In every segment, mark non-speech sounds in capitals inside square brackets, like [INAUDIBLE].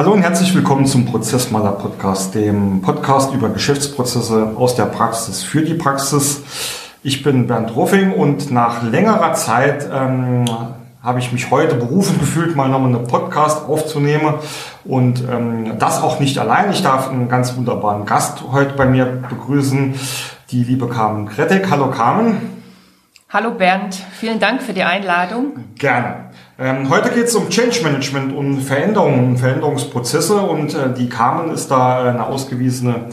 Hallo und herzlich willkommen zum Prozessmaler Podcast, dem Podcast über Geschäftsprozesse aus der Praxis für die Praxis. Ich bin Bernd Ruffing und nach längerer Zeit ähm, habe ich mich heute berufen gefühlt, mal nochmal einen Podcast aufzunehmen. Und ähm, das auch nicht allein. Ich darf einen ganz wunderbaren Gast heute bei mir begrüßen, die liebe Carmen Kretek. Hallo Carmen. Hallo Bernd, vielen Dank für die Einladung. Gerne. Ähm, heute geht es um Change Management und Veränderungen, Veränderungsprozesse und äh, die Carmen ist da eine ausgewiesene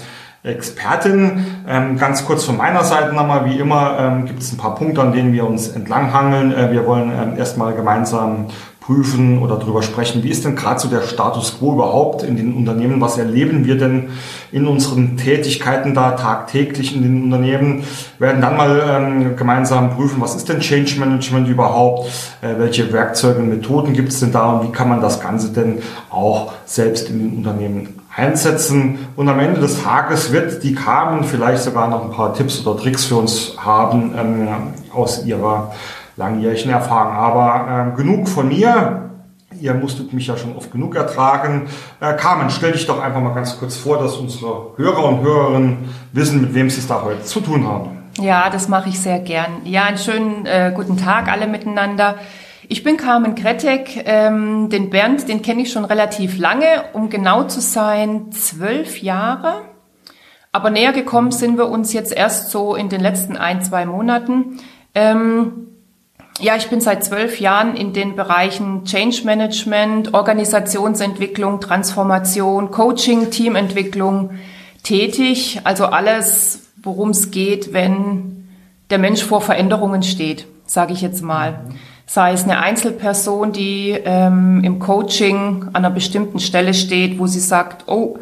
Expertin. Ähm, ganz kurz von meiner Seite nochmal, wie immer, ähm, gibt es ein paar Punkte, an denen wir uns entlanghangeln. Äh, wir wollen ähm, erstmal gemeinsam prüfen oder darüber sprechen, wie ist denn gerade so der Status quo überhaupt in den Unternehmen? Was erleben wir denn in unseren Tätigkeiten da tagtäglich in den Unternehmen? Werden dann mal ähm, gemeinsam prüfen, was ist denn Change Management überhaupt? Äh, welche Werkzeuge und Methoden gibt es denn da und wie kann man das Ganze denn auch selbst in den Unternehmen einsetzen. Und am Ende des Tages wird die Carmen vielleicht sogar noch ein paar Tipps oder Tricks für uns haben ähm, aus ihrer langjährigen Erfahrung. Aber ähm, genug von mir. Ihr musstet mich ja schon oft genug ertragen. Äh, Carmen, stell dich doch einfach mal ganz kurz vor, dass unsere Hörer und Hörerinnen wissen, mit wem sie es da heute zu tun haben. Ja, das mache ich sehr gern. Ja, einen schönen äh, guten Tag alle miteinander. Ich bin Carmen Kretek. Ähm, den Bernd, den kenne ich schon relativ lange, um genau zu sein, zwölf Jahre. Aber näher gekommen sind wir uns jetzt erst so in den letzten ein, zwei Monaten. Ähm, ja, ich bin seit zwölf Jahren in den Bereichen Change Management, Organisationsentwicklung, Transformation, Coaching, Teamentwicklung tätig. Also alles, worum es geht, wenn der Mensch vor Veränderungen steht, sage ich jetzt mal sei es eine Einzelperson, die ähm, im Coaching an einer bestimmten Stelle steht, wo sie sagt, oh,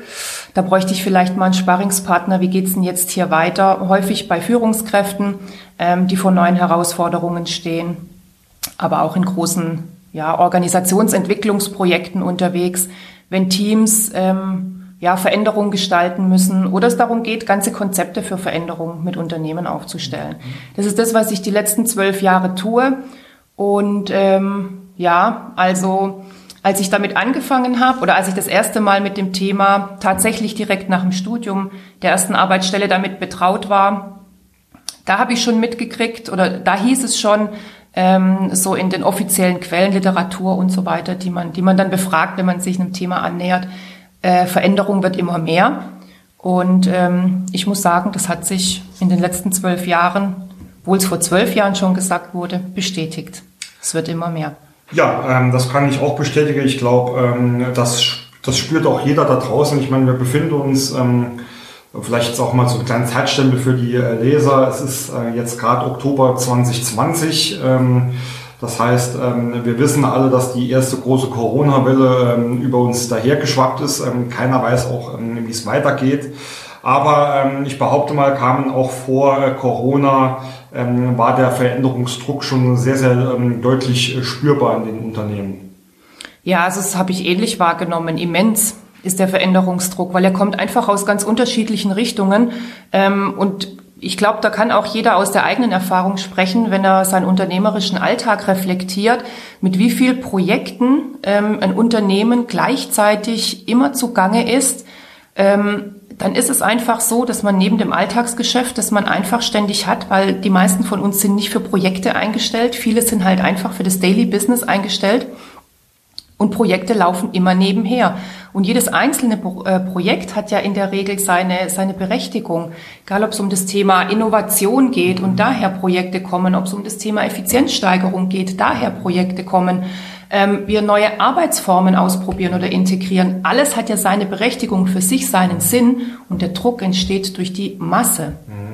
da bräuchte ich vielleicht mal einen Sparringspartner, wie geht's denn jetzt hier weiter? Häufig bei Führungskräften, ähm, die vor neuen Herausforderungen stehen, aber auch in großen ja, Organisationsentwicklungsprojekten unterwegs, wenn Teams ähm, ja, Veränderungen gestalten müssen oder es darum geht, ganze Konzepte für Veränderungen mit Unternehmen aufzustellen. Das ist das, was ich die letzten zwölf Jahre tue und ähm, ja, also als ich damit angefangen habe oder als ich das erste Mal mit dem Thema tatsächlich direkt nach dem Studium der ersten Arbeitsstelle damit betraut war, da habe ich schon mitgekriegt oder da hieß es schon ähm, so in den offiziellen Quellen, Literatur und so weiter, die man, die man dann befragt, wenn man sich einem Thema annähert, äh, Veränderung wird immer mehr. Und ähm, ich muss sagen, das hat sich in den letzten zwölf Jahren obwohl es vor zwölf Jahren schon gesagt wurde, bestätigt. Es wird immer mehr. Ja, ähm, das kann ich auch bestätigen. Ich glaube, ähm, das, das spürt auch jeder da draußen. Ich meine, wir befinden uns, ähm, vielleicht ist auch mal so ein kleiner Zeitstempel für die äh, Leser. Es ist äh, jetzt gerade Oktober 2020. Ähm, das heißt, ähm, wir wissen alle, dass die erste große Corona-Welle ähm, über uns dahergeschwappt ist. Keiner weiß auch, wie es weitergeht. Aber ich behaupte mal, kamen auch vor äh, Corona ähm, war der Veränderungsdruck schon sehr, sehr ähm, deutlich äh, spürbar in den Unternehmen. Ja, also das habe ich ähnlich wahrgenommen. Immens ist der Veränderungsdruck, weil er kommt einfach aus ganz unterschiedlichen Richtungen. Ähm, und ich glaube, da kann auch jeder aus der eigenen Erfahrung sprechen, wenn er seinen unternehmerischen Alltag reflektiert, mit wie viel Projekten ähm, ein Unternehmen gleichzeitig immer zugange ist. Ähm, dann ist es einfach so, dass man neben dem Alltagsgeschäft, das man einfach ständig hat, weil die meisten von uns sind nicht für Projekte eingestellt, viele sind halt einfach für das Daily Business eingestellt und Projekte laufen immer nebenher. Und jedes einzelne äh, Projekt hat ja in der Regel seine, seine Berechtigung. Egal, ob es um das Thema Innovation geht und daher Projekte kommen, ob es um das Thema Effizienzsteigerung geht, daher Projekte kommen ähm, wir neue Arbeitsformen ausprobieren oder integrieren. Alles hat ja seine Berechtigung für sich, seinen Sinn und der Druck entsteht durch die Masse. Mhm.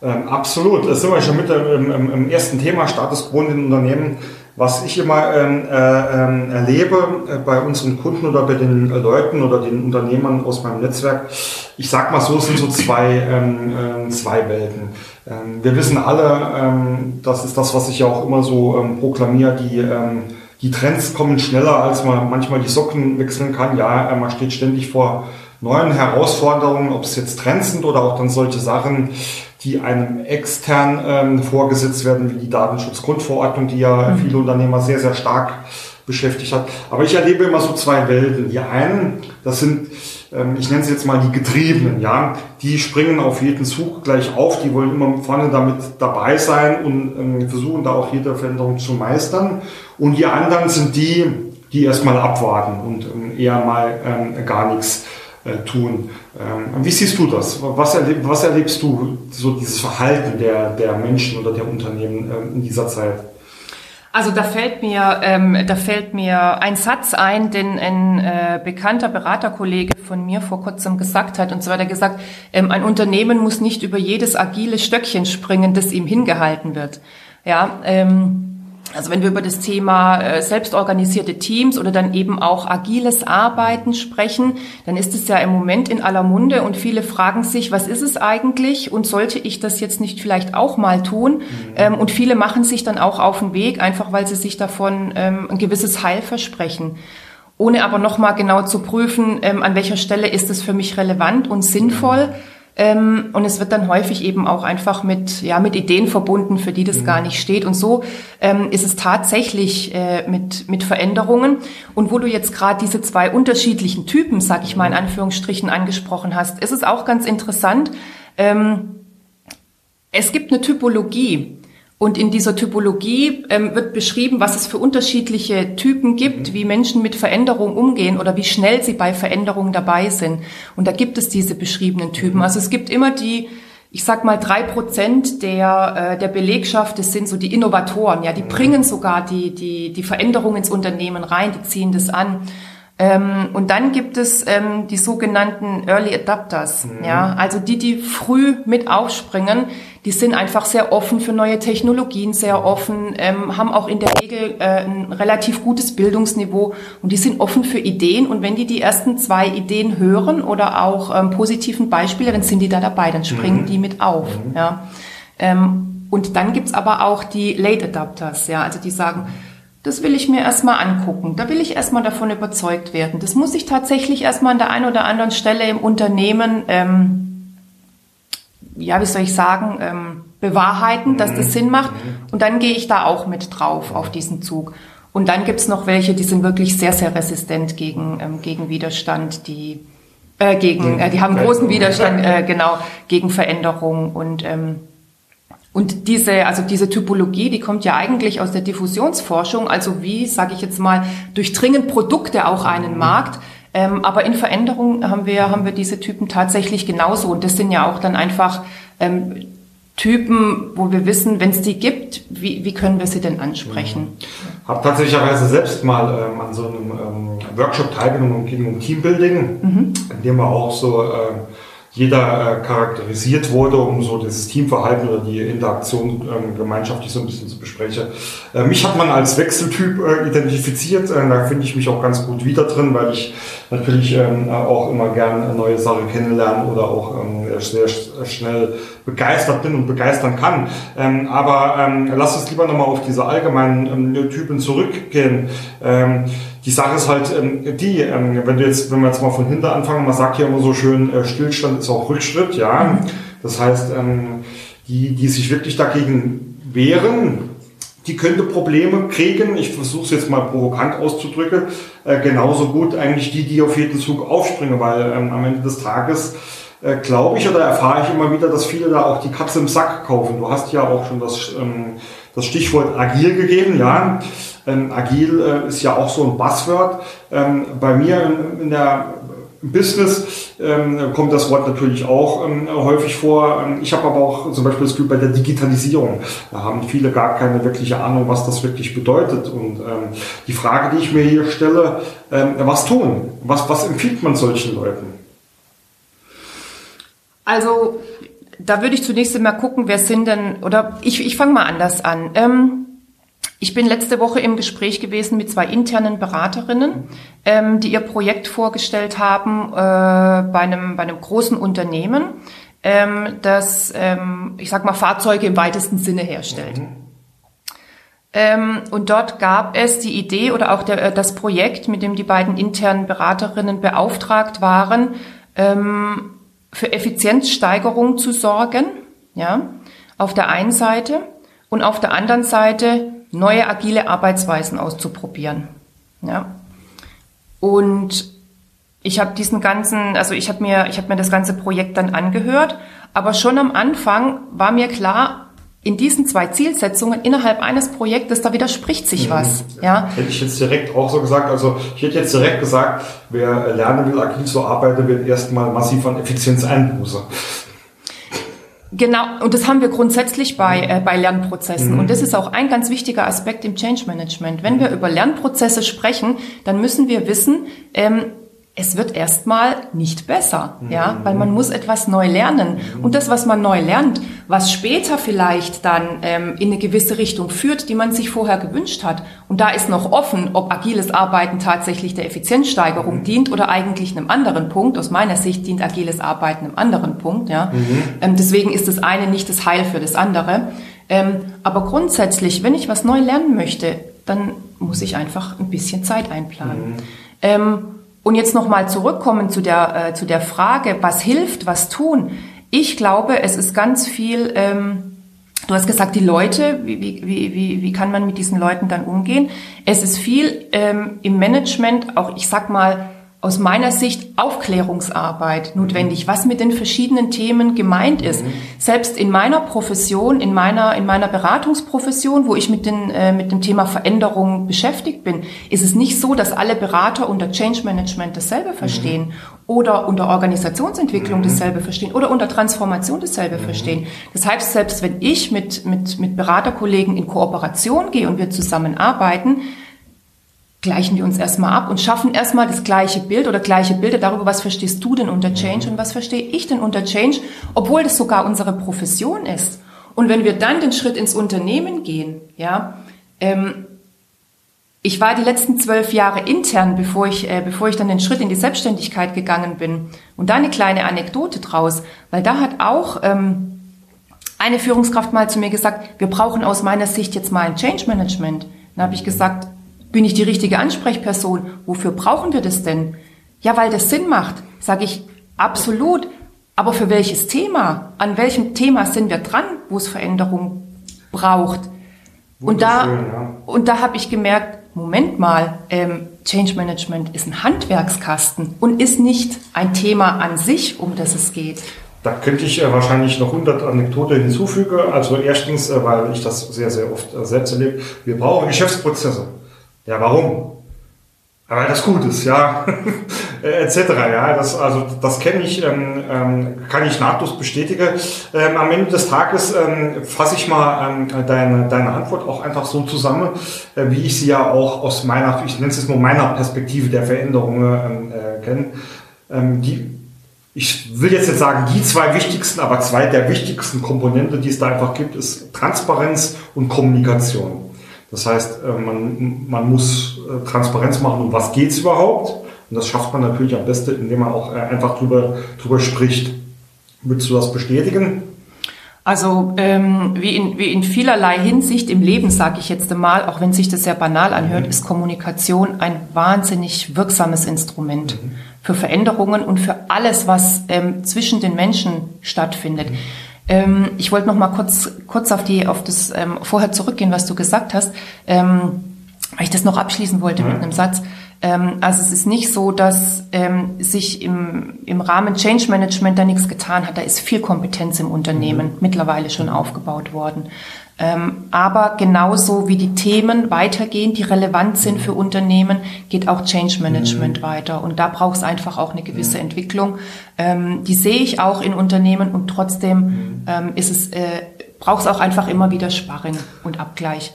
Ähm, absolut. Das sind wir schon mit im, im, im ersten Thema Status quo in den Unternehmen. Was ich immer ähm, äh, ähm, erlebe äh, bei unseren Kunden oder bei den Leuten oder den Unternehmern aus meinem Netzwerk, ich sag mal so, es sind so zwei, ähm, äh, zwei Welten. Ähm, wir wissen alle, ähm, das ist das, was ich ja auch immer so ähm, proklamiere, die ähm, die Trends kommen schneller, als man manchmal die Socken wechseln kann. Ja, äh, man steht ständig vor neuen Herausforderungen, ob es jetzt Trends sind oder auch dann solche Sachen, die einem extern ähm, vorgesetzt werden, wie die Datenschutzgrundverordnung, die ja mhm. viele Unternehmer sehr, sehr stark beschäftigt hat. Aber ich erlebe immer so zwei Welten. Die einen, das sind, ich nenne sie jetzt mal die Getriebenen, ja, die springen auf jeden Zug gleich auf, die wollen immer vorne damit dabei sein und ähm, versuchen da auch jede Veränderung zu meistern. Und die anderen sind die, die erstmal abwarten und ähm, eher mal gar nichts äh, tun. Wie siehst du das? Was, erleb, was erlebst du, so dieses Verhalten der, der Menschen oder der Unternehmen in dieser Zeit? Also da fällt mir, ähm, da fällt mir ein Satz ein, den ein äh, bekannter Beraterkollege von mir vor kurzem gesagt hat. Und zwar hat er gesagt, ähm, ein Unternehmen muss nicht über jedes agile Stöckchen springen, das ihm hingehalten wird. Ja, ähm, also wenn wir über das Thema äh, selbstorganisierte Teams oder dann eben auch agiles Arbeiten sprechen, dann ist es ja im Moment in aller Munde und viele fragen sich, was ist es eigentlich und sollte ich das jetzt nicht vielleicht auch mal tun? Mhm. Ähm, und viele machen sich dann auch auf den Weg, einfach weil sie sich davon ähm, ein gewisses Heil versprechen. Ohne aber nochmal genau zu prüfen, ähm, an welcher Stelle ist es für mich relevant und sinnvoll. Ähm, und es wird dann häufig eben auch einfach mit, ja, mit Ideen verbunden, für die das mhm. gar nicht steht. Und so ähm, ist es tatsächlich äh, mit, mit Veränderungen. Und wo du jetzt gerade diese zwei unterschiedlichen Typen, sag ich mal in mhm. Anführungsstrichen, angesprochen hast, ist es auch ganz interessant. Ähm, es gibt eine Typologie. Und in dieser Typologie ähm, wird beschrieben, was es für unterschiedliche Typen gibt, mhm. wie Menschen mit Veränderung umgehen oder wie schnell sie bei Veränderungen dabei sind. Und da gibt es diese beschriebenen Typen. Mhm. Also es gibt immer die, ich sag mal, drei Prozent der, äh, der Belegschaft, das sind so die Innovatoren, ja, die mhm. bringen sogar die, die, die Veränderung ins Unternehmen rein, die ziehen das an. Ähm, und dann gibt es ähm, die sogenannten Early Adapters, mhm. ja, also die, die früh mit aufspringen, die sind einfach sehr offen für neue Technologien, sehr offen, ähm, haben auch in der Regel äh, ein relativ gutes Bildungsniveau und die sind offen für Ideen. Und wenn die die ersten zwei Ideen hören oder auch ähm, positiven Beispiele, dann sind die da dabei, dann springen mhm. die mit auf, mhm. ja. Ähm, und dann gibt's aber auch die Late Adapters, ja, also die sagen, das will ich mir erstmal angucken. Da will ich erstmal davon überzeugt werden. Das muss ich tatsächlich erstmal an der einen oder anderen Stelle im Unternehmen, ähm, ja, wie soll ich sagen, ähm, bewahrheiten, dass das Sinn macht. Und dann gehe ich da auch mit drauf auf diesen Zug. Und dann gibt's noch welche, die sind wirklich sehr, sehr resistent gegen, ähm, gegen Widerstand, die äh, gegen, äh, die haben großen Widerstand, äh, genau, gegen Veränderungen und ähm, und diese, also diese Typologie, die kommt ja eigentlich aus der Diffusionsforschung, also wie, sage ich jetzt mal, durchdringen Produkte auch einen mhm. Markt. Ähm, aber in Veränderung haben wir, haben wir diese Typen tatsächlich genauso. Und das sind ja auch dann einfach ähm, Typen, wo wir wissen, wenn es die gibt, wie, wie können wir sie denn ansprechen? Ich habe tatsächlicherweise selbst mal ähm, an so einem ähm, Workshop teilgenommen, ging um Teambuilding, mhm. in dem wir auch so äh, jeder äh, charakterisiert wurde, um so dieses Teamverhalten oder die Interaktion ähm, gemeinschaftlich so ein bisschen zu besprechen. Äh, mich hat man als Wechseltyp äh, identifiziert, äh, da finde ich mich auch ganz gut wieder drin, weil ich natürlich ähm, auch immer gern neue Sachen kennenlernen oder auch ähm, sehr schnell begeistert bin und begeistern kann. Ähm, aber ähm, lass uns lieber nochmal auf diese allgemeinen ähm, Typen zurückgehen. Die Sache ist halt ähm, die, ähm, wenn du jetzt, wenn wir jetzt mal von hinten anfangen, man sagt ja immer so schön, äh, Stillstand ist auch Rückschritt, ja. Das heißt, ähm, die, die sich wirklich dagegen wehren, die könnte Probleme kriegen. Ich versuche es jetzt mal provokant auszudrücken. Äh, genauso gut eigentlich die, die auf jeden Zug aufspringen, weil ähm, am Ende des Tages äh, glaube ich oder erfahre ich immer wieder, dass viele da auch die Katze im Sack kaufen. Du hast ja auch schon das, ähm, das Stichwort agil gegeben, ja. Ähm, agil äh, ist ja auch so ein Buzzword. Ähm, bei mir in, in der Business ähm, kommt das Wort natürlich auch ähm, häufig vor. Ähm, ich habe aber auch zum Beispiel das Gefühl bei der Digitalisierung, da haben viele gar keine wirkliche Ahnung, was das wirklich bedeutet. Und ähm, die Frage, die ich mir hier stelle, ähm, was tun? Was, was empfiehlt man solchen Leuten? Also da würde ich zunächst einmal gucken, wer sind denn, oder ich, ich fange mal anders an. Ich bin letzte Woche im Gespräch gewesen mit zwei internen Beraterinnen, ähm, die ihr Projekt vorgestellt haben äh, bei, einem, bei einem großen Unternehmen, ähm, das, ähm, ich sag mal, Fahrzeuge im weitesten Sinne herstellt. Mhm. Ähm, und dort gab es die Idee oder auch der, äh, das Projekt, mit dem die beiden internen Beraterinnen beauftragt waren, ähm, für Effizienzsteigerung zu sorgen, ja, auf der einen Seite und auf der anderen Seite neue agile Arbeitsweisen auszuprobieren. Ja. Und ich habe diesen ganzen, also ich habe mir, ich habe mir das ganze Projekt dann angehört, aber schon am Anfang war mir klar, in diesen zwei Zielsetzungen innerhalb eines Projektes, da widerspricht sich mhm. was. Ja. Hätte ich jetzt direkt auch so gesagt, also ich hätte jetzt direkt gesagt, wer lernen will, agil zu arbeiten, wird erstmal massiv an Effizienz einbußen. Genau, und das haben wir grundsätzlich bei, äh, bei Lernprozessen. Mhm. Und das ist auch ein ganz wichtiger Aspekt im Change Management. Wenn wir über Lernprozesse sprechen, dann müssen wir wissen, ähm, es wird erstmal nicht besser, ja, weil man muss etwas neu lernen. Und das, was man neu lernt, was später vielleicht dann ähm, in eine gewisse Richtung führt, die man sich vorher gewünscht hat. Und da ist noch offen, ob agiles Arbeiten tatsächlich der Effizienzsteigerung dient oder eigentlich einem anderen Punkt. Aus meiner Sicht dient agiles Arbeiten einem anderen Punkt, ja. Mhm. Ähm, deswegen ist das eine nicht das Heil für das andere. Ähm, aber grundsätzlich, wenn ich was neu lernen möchte, dann muss ich einfach ein bisschen Zeit einplanen. Mhm. Und jetzt nochmal zurückkommen zu der, äh, zu der Frage, was hilft, was tun. Ich glaube, es ist ganz viel, ähm, du hast gesagt, die Leute, wie, wie, wie, wie kann man mit diesen Leuten dann umgehen? Es ist viel ähm, im Management, auch ich sag mal, aus meiner Sicht Aufklärungsarbeit notwendig, was mit den verschiedenen Themen gemeint ist. Mhm. Selbst in meiner Profession, in meiner, in meiner Beratungsprofession, wo ich mit, den, äh, mit dem Thema Veränderung beschäftigt bin, ist es nicht so, dass alle Berater unter Change Management dasselbe mhm. verstehen mhm. oder unter Organisationsentwicklung mhm. dasselbe verstehen oder unter Transformation dasselbe mhm. verstehen. Das heißt, selbst wenn ich mit, mit, mit Beraterkollegen in Kooperation gehe und wir zusammenarbeiten, gleichen wir uns erstmal ab und schaffen erstmal das gleiche Bild oder gleiche Bilder darüber, was verstehst du denn unter Change mhm. und was verstehe ich denn unter Change, obwohl das sogar unsere Profession ist. Und wenn wir dann den Schritt ins Unternehmen gehen, ja, ähm, ich war die letzten zwölf Jahre intern, bevor ich, äh, bevor ich dann den Schritt in die Selbstständigkeit gegangen bin. Und da eine kleine Anekdote draus, weil da hat auch ähm, eine Führungskraft mal zu mir gesagt, wir brauchen aus meiner Sicht jetzt mal ein Change Management. Dann habe ich gesagt, bin ich die richtige Ansprechperson? Wofür brauchen wir das denn? Ja, weil das Sinn macht, sage ich absolut. Aber für welches Thema? An welchem Thema sind wir dran, wo es Veränderung braucht? Und da, ja. und da habe ich gemerkt, Moment mal, ähm, Change Management ist ein Handwerkskasten und ist nicht ein Thema an sich, um das es geht. Da könnte ich äh, wahrscheinlich noch 100 Anekdoten hinzufügen. Also erstens, äh, weil ich das sehr, sehr oft äh, selbst erlebe, wir brauchen Geschäftsprozesse. Ja, warum? weil das gut ist, ja, [LAUGHS] etc. Ja, das also das kenne ich, ähm, ähm, kann ich nahtlos bestätigen. Ähm, am Ende des Tages ähm, fasse ich mal ähm, deine deine Antwort auch einfach so zusammen, äh, wie ich sie ja auch aus meiner, ich nenne es jetzt mal meiner Perspektive der Veränderungen ähm, äh, kenne. Ähm, die ich will jetzt nicht sagen die zwei wichtigsten, aber zwei der wichtigsten Komponente, die es da einfach gibt, ist Transparenz und Kommunikation. Das heißt, äh, man, man muss äh, Transparenz machen, um was geht's überhaupt. Und das schafft man natürlich am besten, indem man auch äh, einfach drüber, drüber spricht. Würdest du das bestätigen? Also ähm, wie, in, wie in vielerlei Hinsicht im Leben, sage ich jetzt einmal, auch wenn sich das sehr banal anhört, mhm. ist Kommunikation ein wahnsinnig wirksames Instrument mhm. für Veränderungen und für alles, was ähm, zwischen den Menschen stattfindet. Mhm. Ähm, ich wollte noch mal kurz, kurz auf, die, auf das ähm, vorher zurückgehen, was du gesagt hast, ähm, weil ich das noch abschließen wollte mhm. mit einem Satz. Ähm, also es ist nicht so, dass ähm, sich im, im Rahmen Change Management da nichts getan hat. Da ist viel Kompetenz im Unternehmen mhm. mittlerweile schon aufgebaut worden. Ähm, aber genauso wie die Themen weitergehen, die relevant sind für Unternehmen, geht auch Change Management mhm. weiter. Und da braucht es einfach auch eine gewisse mhm. Entwicklung. Ähm, die sehe ich auch in Unternehmen und trotzdem mhm. ähm, ist es, äh, braucht es auch einfach immer wieder Sparring und Abgleich.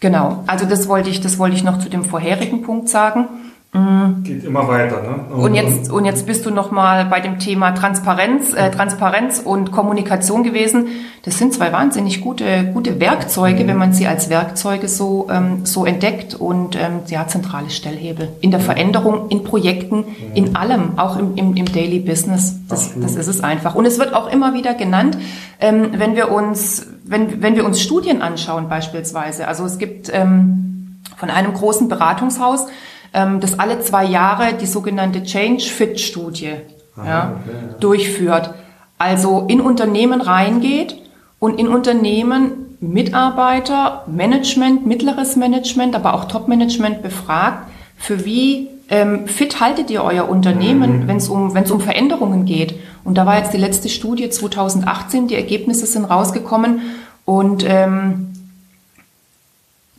Genau. Also das wollte ich, das wollte ich noch zu dem vorherigen Punkt sagen. Mhm. Geht immer weiter. Ne? Und, jetzt, und jetzt bist du nochmal bei dem Thema Transparenz, äh, Transparenz und Kommunikation gewesen. Das sind zwei wahnsinnig gute, gute Werkzeuge, mhm. wenn man sie als Werkzeuge so, ähm, so entdeckt und ähm, ja, zentrale Stellhebel in der Veränderung, in Projekten, mhm. in allem, auch im, im, im Daily Business. Das, das ist es einfach. Und es wird auch immer wieder genannt, ähm, wenn wir uns, wenn, wenn wir uns Studien anschauen beispielsweise. Also es gibt ähm, von einem großen Beratungshaus, ähm, das alle zwei Jahre die sogenannte Change Fit Studie Aha, ja, ja. durchführt. Also in Unternehmen reingeht und in Unternehmen Mitarbeiter, Management, mittleres Management, aber auch Top-Management befragt, für wie ähm, fit haltet ihr euer Unternehmen, mhm. wenn es um, wenn's um Veränderungen geht. Und da war jetzt die letzte Studie 2018, die Ergebnisse sind rausgekommen und ähm,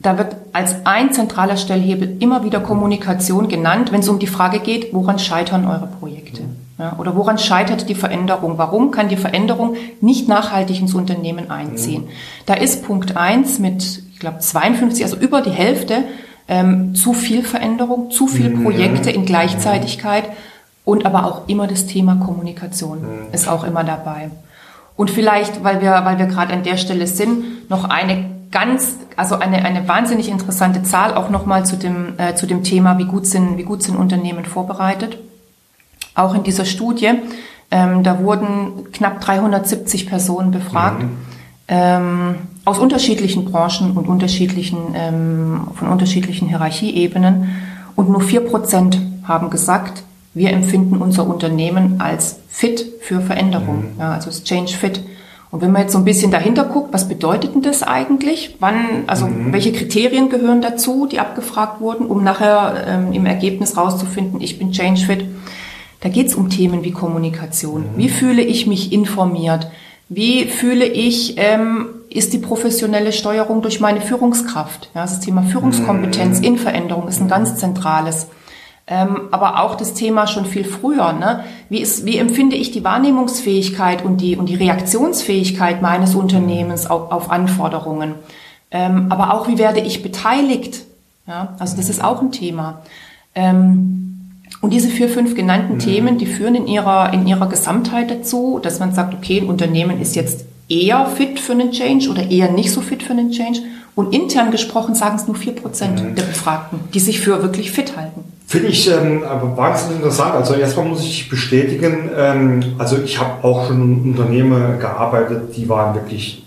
da wird als ein zentraler Stellhebel immer wieder Kommunikation genannt, wenn es um die Frage geht, woran scheitern eure Projekte? Ja, oder woran scheitert die Veränderung? Warum kann die Veränderung nicht nachhaltig ins Unternehmen einziehen? Mhm. Da ist Punkt eins mit, ich glaube, 52, also über die Hälfte, ähm, zu viel Veränderung, zu viele mhm. Projekte in Gleichzeitigkeit und aber auch immer das Thema Kommunikation mhm. ist auch immer dabei. Und vielleicht, weil wir, weil wir gerade an der Stelle sind, noch eine ganz, also eine, eine wahnsinnig interessante Zahl auch nochmal zu dem, äh, zu dem Thema, wie gut sind, wie gut sind Unternehmen vorbereitet. Auch in dieser Studie, ähm, da wurden knapp 370 Personen befragt, mhm. ähm, aus unterschiedlichen Branchen und unterschiedlichen, ähm, von unterschiedlichen Hierarchieebenen. Und nur vier Prozent haben gesagt, wir empfinden unser Unternehmen als fit für Veränderung, mhm. ja, also das Change Fit. Und wenn man jetzt so ein bisschen dahinter guckt, was bedeutet denn das eigentlich? Wann, also mhm. welche Kriterien gehören dazu, die abgefragt wurden, um nachher ähm, im Ergebnis rauszufinden, ich bin Change Fit? Da geht es um Themen wie Kommunikation. Mhm. Wie fühle ich mich informiert? Wie fühle ich, ähm, ist die professionelle Steuerung durch meine Führungskraft? Ja, das Thema Führungskompetenz mhm. in Veränderung ist ein ganz zentrales. Ähm, aber auch das Thema schon viel früher. Ne? Wie, ist, wie empfinde ich die Wahrnehmungsfähigkeit und die, und die Reaktionsfähigkeit meines Unternehmens auf, auf Anforderungen? Ähm, aber auch, wie werde ich beteiligt? Ja? Also das ist auch ein Thema. Ähm, und diese vier, fünf genannten mhm. Themen, die führen in ihrer, in ihrer Gesamtheit dazu, dass man sagt, okay, ein Unternehmen ist jetzt eher fit für einen Change oder eher nicht so fit für einen Change. Und intern gesprochen sagen es nur vier Prozent mhm. der Befragten, die sich für wirklich fit halten. Finde ich ähm, aber wahnsinnig interessant. Also erstmal muss ich bestätigen, ähm, also ich habe auch schon in Unternehmen gearbeitet, die waren wirklich,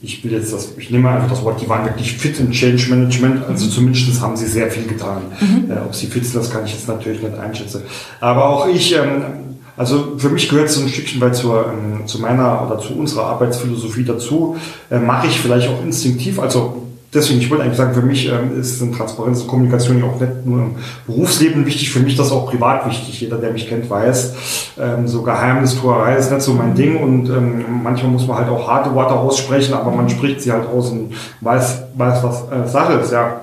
ich will jetzt das, ich nehme einfach das Wort, die waren wirklich fit in Change Management. Also mhm. zumindest haben sie sehr viel getan. Mhm. Äh, ob sie fit sind, das kann ich jetzt natürlich nicht einschätzen. Aber auch ich, ähm, also für mich gehört es so ein Stückchen weit zur, ähm, zu meiner oder zu unserer Arbeitsphilosophie dazu. Äh, Mache ich vielleicht auch instinktiv, also deswegen, ich wollte eigentlich sagen, für mich ähm, ist Transparenz und Kommunikation ja auch nicht nur im Berufsleben wichtig, für mich das auch privat wichtig. Jeder, der mich kennt, weiß, ähm, so Geheimnistuerei ist nicht so mein Ding und ähm, manchmal muss man halt auch harte Worte aussprechen, aber man spricht sie halt aus und weiß, weiß was äh, Sache ist, ja.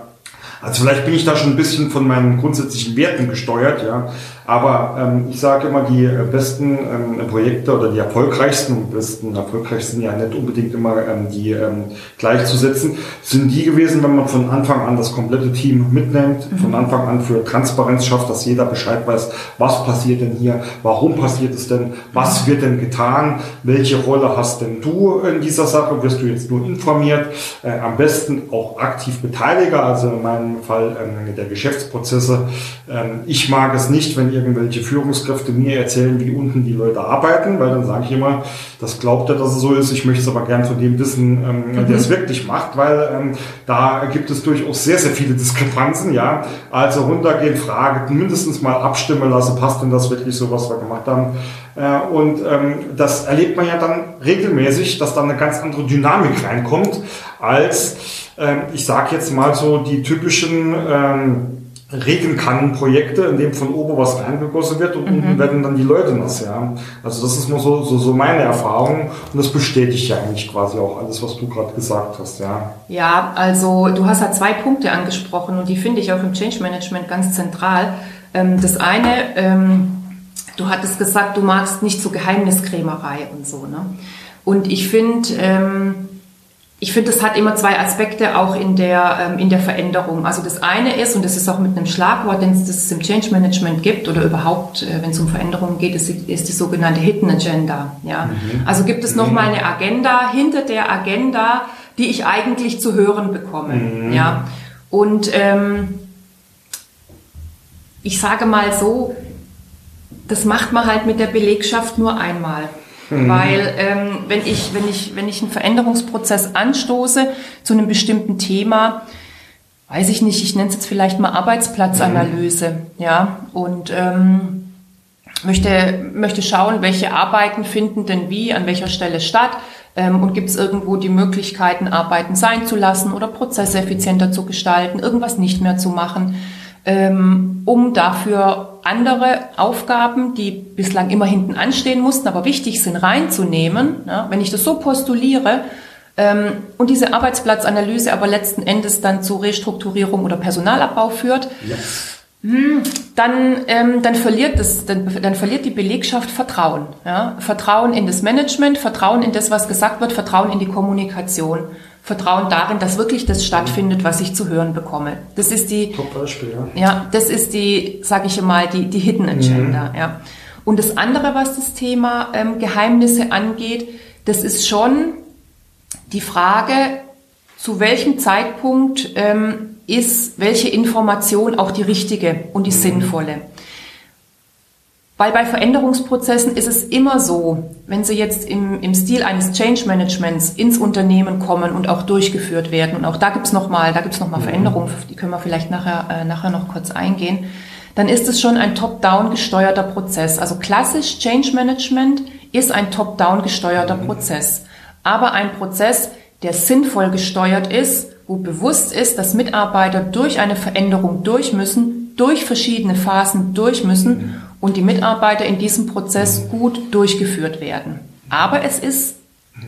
Also vielleicht bin ich da schon ein bisschen von meinen grundsätzlichen Werten gesteuert, ja. Aber ähm, ich sage immer, die äh, besten ähm, Projekte oder die erfolgreichsten, und besten erfolgreichsten ja nicht unbedingt immer ähm, die ähm, gleichzusetzen, sind die gewesen, wenn man von Anfang an das komplette Team mitnimmt, mhm. von Anfang an für Transparenz schafft, dass jeder Bescheid weiß, was passiert denn hier, warum passiert es denn, was wird denn getan, welche Rolle hast denn du in dieser Sache, wirst du jetzt nur informiert, äh, am besten auch aktiv Beteiliger, also in meinem Fall ähm, der Geschäftsprozesse. Ähm, ich mag es nicht, wenn ihr irgendwelche Führungskräfte mir erzählen, wie unten die Leute arbeiten, weil dann sage ich immer, das glaubt er, dass es so ist. Ich möchte es aber gern von dem wissen, ähm, mhm. der es wirklich macht, weil ähm, da gibt es durchaus sehr, sehr viele Diskrepanzen. Ja, also runtergehen, fragen, mindestens mal abstimmen lassen, passt denn das wirklich so, was wir gemacht haben? Äh, und ähm, das erlebt man ja dann regelmäßig, dass da eine ganz andere Dynamik reinkommt, als ähm, ich sage jetzt mal so die typischen ähm, Regenkannenprojekte, in dem von oben was reingegossen wird und mhm. unten werden dann die Leute nass, ja. Also das ist nur so, so, so meine Erfahrung und das bestätigt ja eigentlich quasi auch alles, was du gerade gesagt hast, ja. Ja, also du hast ja zwei Punkte angesprochen und die finde ich auch im Change Management ganz zentral. Ähm, das eine, ähm, du hattest gesagt, du magst nicht so Geheimniskrämerei und so, ne? Und ich finde, ähm, ich finde, das hat immer zwei Aspekte auch in der, ähm, in der Veränderung. Also das eine ist, und das ist auch mit einem Schlagwort, den es im Change Management gibt oder überhaupt, äh, wenn es um Veränderungen geht, ist, ist die sogenannte Hidden Agenda. Ja? Mhm. Also gibt es nochmal mhm. eine Agenda hinter der Agenda, die ich eigentlich zu hören bekomme. Mhm. Ja? Und ähm, ich sage mal so, das macht man halt mit der Belegschaft nur einmal. Mhm. Weil ähm, wenn, ich, wenn, ich, wenn ich einen Veränderungsprozess anstoße zu einem bestimmten Thema, weiß ich nicht, ich nenne es jetzt vielleicht mal Arbeitsplatzanalyse, mhm. ja, und ähm, möchte, möchte schauen, welche Arbeiten finden denn wie, an welcher Stelle statt ähm, und gibt es irgendwo die Möglichkeiten, Arbeiten sein zu lassen oder Prozesse effizienter zu gestalten, irgendwas nicht mehr zu machen. ähm, um dafür andere Aufgaben, die bislang immer hinten anstehen mussten, aber wichtig sind, reinzunehmen. Ja, wenn ich das so postuliere ähm, und diese Arbeitsplatzanalyse aber letzten Endes dann zu Restrukturierung oder Personalabbau führt, ja. Hm, dann, ähm, dann, verliert das, dann, dann verliert die Belegschaft Vertrauen. Ja? Vertrauen in das Management, Vertrauen in das, was gesagt wird, Vertrauen in die Kommunikation. Vertrauen darin, dass wirklich das stattfindet, was ich zu hören bekomme. Das ist die, Beispiel, ja. ja. das ist die, sage ich mal, die, die Hidden Agenda. Mhm. Ja. Und das andere, was das Thema ähm, Geheimnisse angeht, das ist schon die Frage, zu welchem Zeitpunkt ähm, ist welche Information auch die richtige und die mhm. sinnvolle. Weil bei Veränderungsprozessen ist es immer so, wenn sie jetzt im, im Stil eines Change Managements ins Unternehmen kommen und auch durchgeführt werden, und auch da gibt's nochmal, da gibt's noch mal mhm. Veränderungen, die können wir vielleicht nachher, äh, nachher noch kurz eingehen, dann ist es schon ein top-down gesteuerter Prozess. Also klassisch Change Management ist ein top-down gesteuerter mhm. Prozess. Aber ein Prozess, der sinnvoll gesteuert ist, wo bewusst ist, dass Mitarbeiter durch eine Veränderung durch müssen, durch verschiedene Phasen durch müssen mhm und die Mitarbeiter in diesem Prozess gut durchgeführt werden. Aber es ist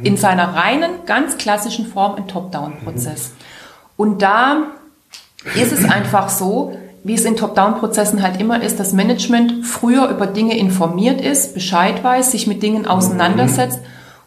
in seiner reinen, ganz klassischen Form ein Top-Down-Prozess. Und da ist es einfach so, wie es in Top-Down-Prozessen halt immer ist, dass Management früher über Dinge informiert ist, Bescheid weiß, sich mit Dingen auseinandersetzt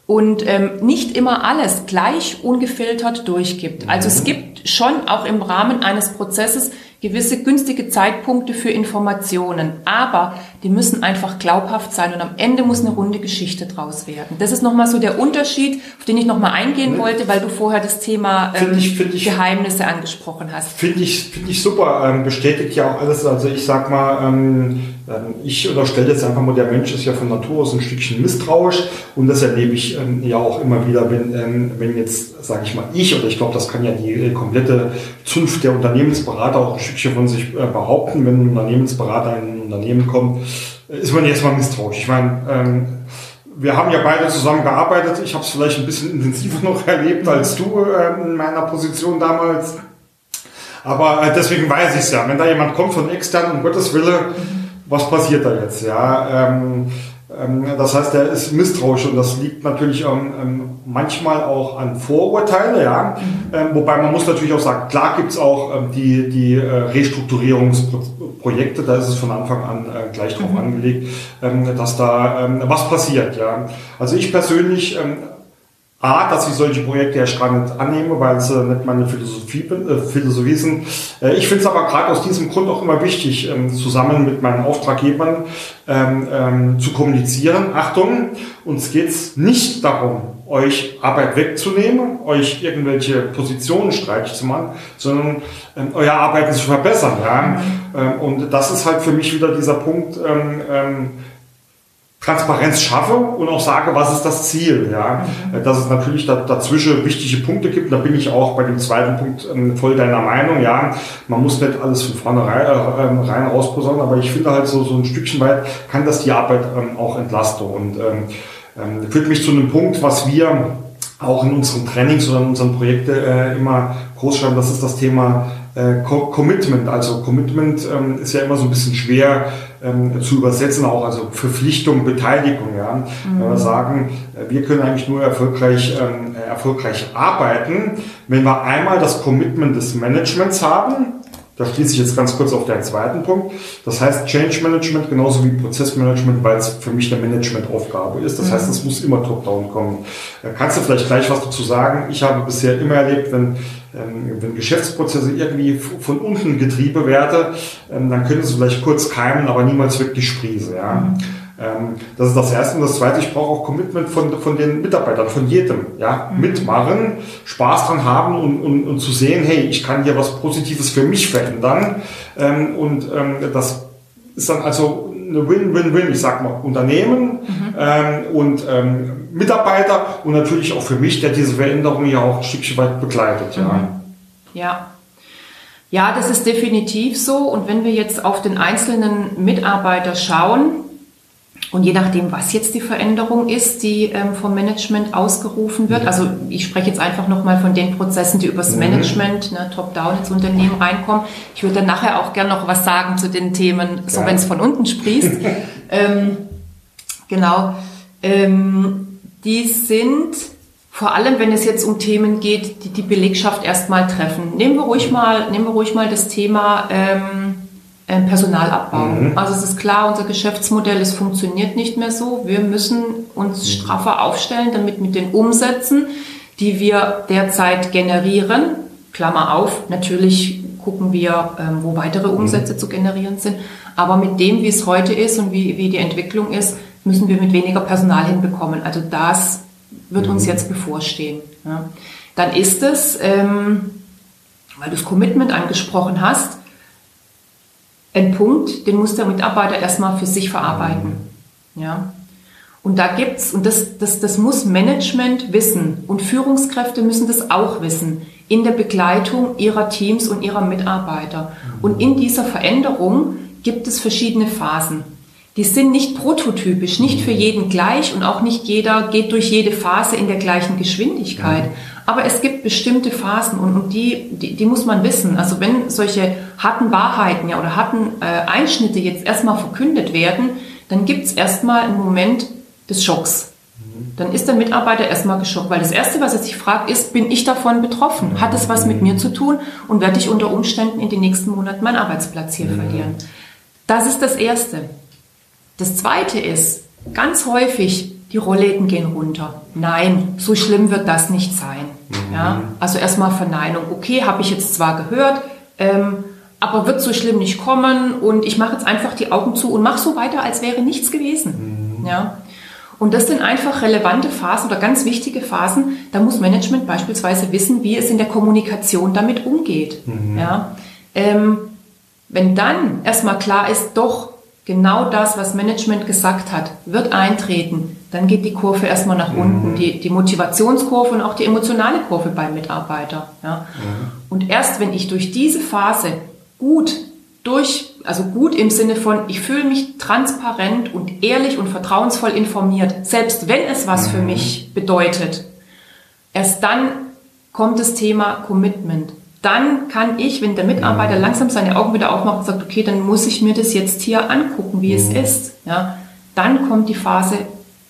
und ähm, nicht immer alles gleich ungefiltert durchgibt. Also es gibt schon auch im Rahmen eines Prozesses gewisse günstige Zeitpunkte für Informationen, aber die müssen einfach glaubhaft sein und am Ende muss eine runde Geschichte draus werden. Das ist nochmal so der Unterschied, auf den ich nochmal eingehen wollte, weil du vorher das Thema ähm, ich, ich, Geheimnisse angesprochen hast. Finde ich, finde ich super, ähm, bestätigt ja auch alles. Also ich sag mal, ähm, ähm, ich unterstelle jetzt einfach mal, der Mensch ist ja von Natur aus ein Stückchen misstrauisch und das erlebe ich ähm, ja auch immer wieder, wenn, ähm, wenn jetzt, sage ich mal, ich oder ich glaube, das kann ja die äh, komplette Zunft der Unternehmensberater auch ein Stückchen von sich äh, behaupten, wenn ein Unternehmensberater in Unternehmen kommt, äh, ist man erstmal misstrauisch. Ich meine, wir haben ja beide zusammen gearbeitet. Ich habe es vielleicht ein bisschen intensiver [LAUGHS] noch erlebt als du in meiner Position damals. Aber deswegen weiß ich es ja. Wenn da jemand kommt von extern, um Gottes Wille, was passiert da jetzt? Ja, ähm, ähm, das heißt, er ist misstrauisch und das liegt natürlich ähm, manchmal auch an Vorurteile, ja. Mhm. Ähm, wobei man muss natürlich auch sagen, klar gibt's auch ähm, die, die äh, Restrukturierungsprojekte, da ist es von Anfang an äh, gleich drauf mhm. angelegt, ähm, dass da was passiert, ja. Also ich persönlich A, dass ich solche Projekte gar nicht annehme, weil es äh, nicht meine Philosophie, äh, Philosophie sind. Äh, ich finde es aber gerade aus diesem Grund auch immer wichtig, ähm, zusammen mit meinen Auftraggebern ähm, ähm, zu kommunizieren. Achtung, uns geht es nicht darum, euch Arbeit wegzunehmen, euch irgendwelche Positionen streitig zu machen, sondern ähm, euer Arbeiten zu verbessern. Ja? Ähm, und das ist halt für mich wieder dieser Punkt, ähm, ähm, Transparenz schaffe und auch sage, was ist das Ziel. Ja? Mhm. Dass es natürlich da, dazwischen wichtige Punkte gibt. Da bin ich auch bei dem zweiten Punkt ähm, voll deiner Meinung. Ja, man muss nicht alles von vornherein äh, ähm, rein rausposaunen, aber ich finde halt so, so ein Stückchen weit kann das die Arbeit ähm, auch entlasten und ähm, ähm, führt mich zu einem Punkt, was wir auch in unseren Trainings oder in unseren Projekten äh, immer groß schreiben, das ist das Thema äh, Commitment. Also Commitment ähm, ist ja immer so ein bisschen schwer ähm, zu übersetzen, auch also Verpflichtung, Beteiligung. Ja. Mhm. Wenn wir sagen, äh, wir können eigentlich nur erfolgreich, ähm, erfolgreich arbeiten, wenn wir einmal das Commitment des Managements haben, da schließe ich jetzt ganz kurz auf deinen zweiten Punkt. Das heißt Change Management genauso wie Prozessmanagement, weil es für mich eine Managementaufgabe ist. Das mhm. heißt, es muss immer top-down kommen. Da kannst du vielleicht gleich was dazu sagen? Ich habe bisher immer erlebt, wenn, ähm, wenn Geschäftsprozesse irgendwie von unten getrieben werden, ähm, dann können sie vielleicht kurz keimen, aber niemals wirklich sprießen. Ja? Mhm. Ähm, das ist das Erste. Und das Zweite, ich brauche auch Commitment von, von den Mitarbeitern, von jedem. Ja? Mhm. Mitmachen, Spaß dran haben und, und, und zu sehen, hey, ich kann hier was Positives für mich verändern. Ähm, und ähm, das ist dann also eine Win-Win-Win, ich sag mal, Unternehmen mhm. und Mitarbeiter und natürlich auch für mich, der diese Veränderung ja auch ein Stückchen weit begleitet. Ja. Mhm. ja. Ja, das ist definitiv so. Und wenn wir jetzt auf den einzelnen Mitarbeiter schauen, Und je nachdem, was jetzt die Veränderung ist, die ähm, vom Management ausgerufen wird, also ich spreche jetzt einfach nochmal von den Prozessen, die übers mhm. Management, ne, top-down ins Unternehmen reinkommen. Ich würde dann nachher auch gerne noch was sagen zu den Themen, so ja. wenn es von unten sprießt. [LAUGHS] ähm, genau. Ähm, die sind vor allem, wenn es jetzt um Themen geht, die die Belegschaft erstmal treffen. Nehmen wir ruhig mal, nehmen wir ruhig mal das Thema ähm, ähm, Personalabbau. Mhm. Also es ist klar, unser Geschäftsmodell, es funktioniert nicht mehr so. Wir müssen uns mhm. straffer aufstellen, damit mit den Umsätzen, die wir derzeit generieren, Klammer auf, natürlich gucken wir, ähm, wo weitere mhm. Umsätze mhm. zu generieren sind. Aber mit dem, wie es heute ist und wie, wie die Entwicklung ist, müssen wir mit weniger Personal hinbekommen. Also das wird uns mhm. jetzt bevorstehen. Ja. Dann ist es, ähm, weil du das Commitment angesprochen hast, ein Punkt, den muss der Mitarbeiter erstmal für sich verarbeiten. Ja. Und da gibt's, und das, das, das muss Management wissen und Führungskräfte müssen das auch wissen in der Begleitung ihrer Teams und ihrer Mitarbeiter. Und in dieser Veränderung gibt es verschiedene Phasen. Die sind nicht prototypisch, nicht für jeden gleich und auch nicht jeder geht durch jede Phase in der gleichen Geschwindigkeit. Aber es gibt bestimmte Phasen und, und die, die, die, muss man wissen. Also wenn solche harten Wahrheiten ja, oder harten äh, Einschnitte jetzt erstmal verkündet werden, dann gibt es erstmal einen Moment des Schocks. Dann ist der Mitarbeiter erstmal geschockt, weil das Erste, was er sich fragt, ist, bin ich davon betroffen? Hat es was mit mir zu tun? Und werde ich unter Umständen in den nächsten Monaten meinen Arbeitsplatz hier verlieren? Das ist das Erste. Das Zweite ist, ganz häufig die Rollläden gehen runter. Nein, so schlimm wird das nicht sein. Mhm. Ja, also erstmal Verneinung. Okay, habe ich jetzt zwar gehört, ähm, aber wird so schlimm nicht kommen und ich mache jetzt einfach die Augen zu und mache so weiter, als wäre nichts gewesen. Mhm. Ja. Und das sind einfach relevante Phasen oder ganz wichtige Phasen. Da muss Management beispielsweise wissen, wie es in der Kommunikation damit umgeht. Mhm. Ja. Ähm, wenn dann erstmal klar ist, doch, genau das, was Management gesagt hat, wird eintreten, dann geht die Kurve erstmal nach mhm. unten, die, die Motivationskurve und auch die emotionale Kurve beim Mitarbeiter. Ja. Mhm. Und erst wenn ich durch diese Phase gut durch, also gut im Sinne von, ich fühle mich transparent und ehrlich und vertrauensvoll informiert, selbst wenn es was mhm. für mich bedeutet, erst dann kommt das Thema Commitment dann kann ich, wenn der Mitarbeiter langsam seine Augen wieder aufmacht und sagt, okay, dann muss ich mir das jetzt hier angucken, wie es mhm. ist, ja, dann kommt die Phase,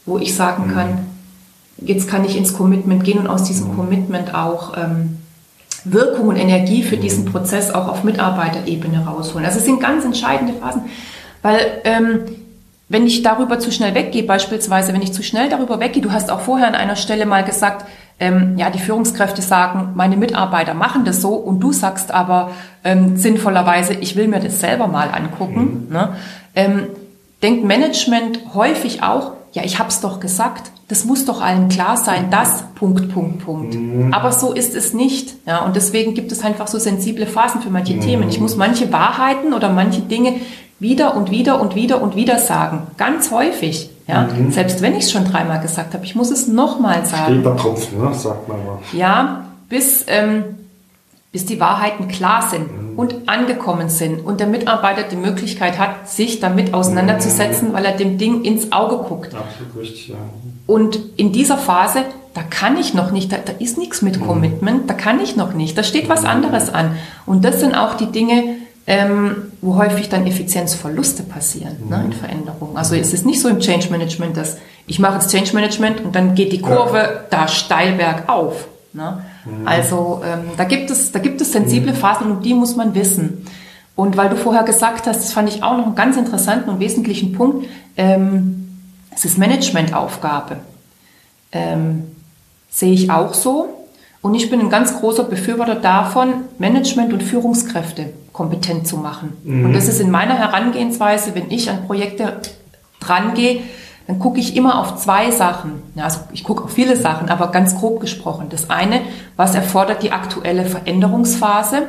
wo ich sagen mhm. kann, jetzt kann ich ins Commitment gehen und aus diesem mhm. Commitment auch ähm, Wirkung und Energie für diesen Prozess auch auf Mitarbeiterebene rausholen. Also es sind ganz entscheidende Phasen, weil ähm, wenn ich darüber zu schnell weggehe, beispielsweise, wenn ich zu schnell darüber weggehe, du hast auch vorher an einer Stelle mal gesagt, ähm, ja, die Führungskräfte sagen, meine Mitarbeiter machen das so und du sagst aber ähm, sinnvollerweise, ich will mir das selber mal angucken. Mhm. Ne? Ähm, denkt Management häufig auch, ja, ich hab's doch gesagt, das muss doch allen klar sein, das, Punkt, Punkt, Punkt. Mhm. Aber so ist es nicht. Ja, und deswegen gibt es einfach so sensible Phasen für manche mhm. Themen. Ich muss manche Wahrheiten oder manche Dinge wieder und wieder und wieder und wieder sagen. Ganz häufig. Ja? Mhm. Selbst wenn ich es schon dreimal gesagt habe, ich muss es nochmal sagen. Steter Tropfen, ne? sagt man mal. Ja, bis, ähm, bis die Wahrheiten klar sind mhm. und angekommen sind und der Mitarbeiter die Möglichkeit hat, sich damit auseinanderzusetzen, mhm. weil er dem Ding ins Auge guckt. Absolut richtig, ja. Und in dieser Phase, da kann ich noch nicht, da, da ist nichts mit mhm. Commitment, da kann ich noch nicht, da steht was mhm. anderes an. Und das sind auch die Dinge, ähm, wo häufig dann Effizienzverluste passieren mhm. ne, in Veränderungen. Also es ist nicht so im Change Management, dass ich mache jetzt Change Management und dann geht die Kurve ja. da steil bergauf. Ne? Mhm. Also ähm, da gibt es da gibt es sensible mhm. Phasen und die muss man wissen. Und weil du vorher gesagt hast, das fand ich auch noch einen ganz interessanten und wesentlichen Punkt, ähm, es ist Managementaufgabe. Ähm, sehe ich auch so. Und ich bin ein ganz großer Befürworter davon, Management und Führungskräfte kompetent zu machen. Mhm. Und das ist in meiner Herangehensweise, wenn ich an Projekte drangehe, dann gucke ich immer auf zwei Sachen. Ja, also ich gucke auf viele Sachen, aber ganz grob gesprochen. Das eine, was erfordert die aktuelle Veränderungsphase?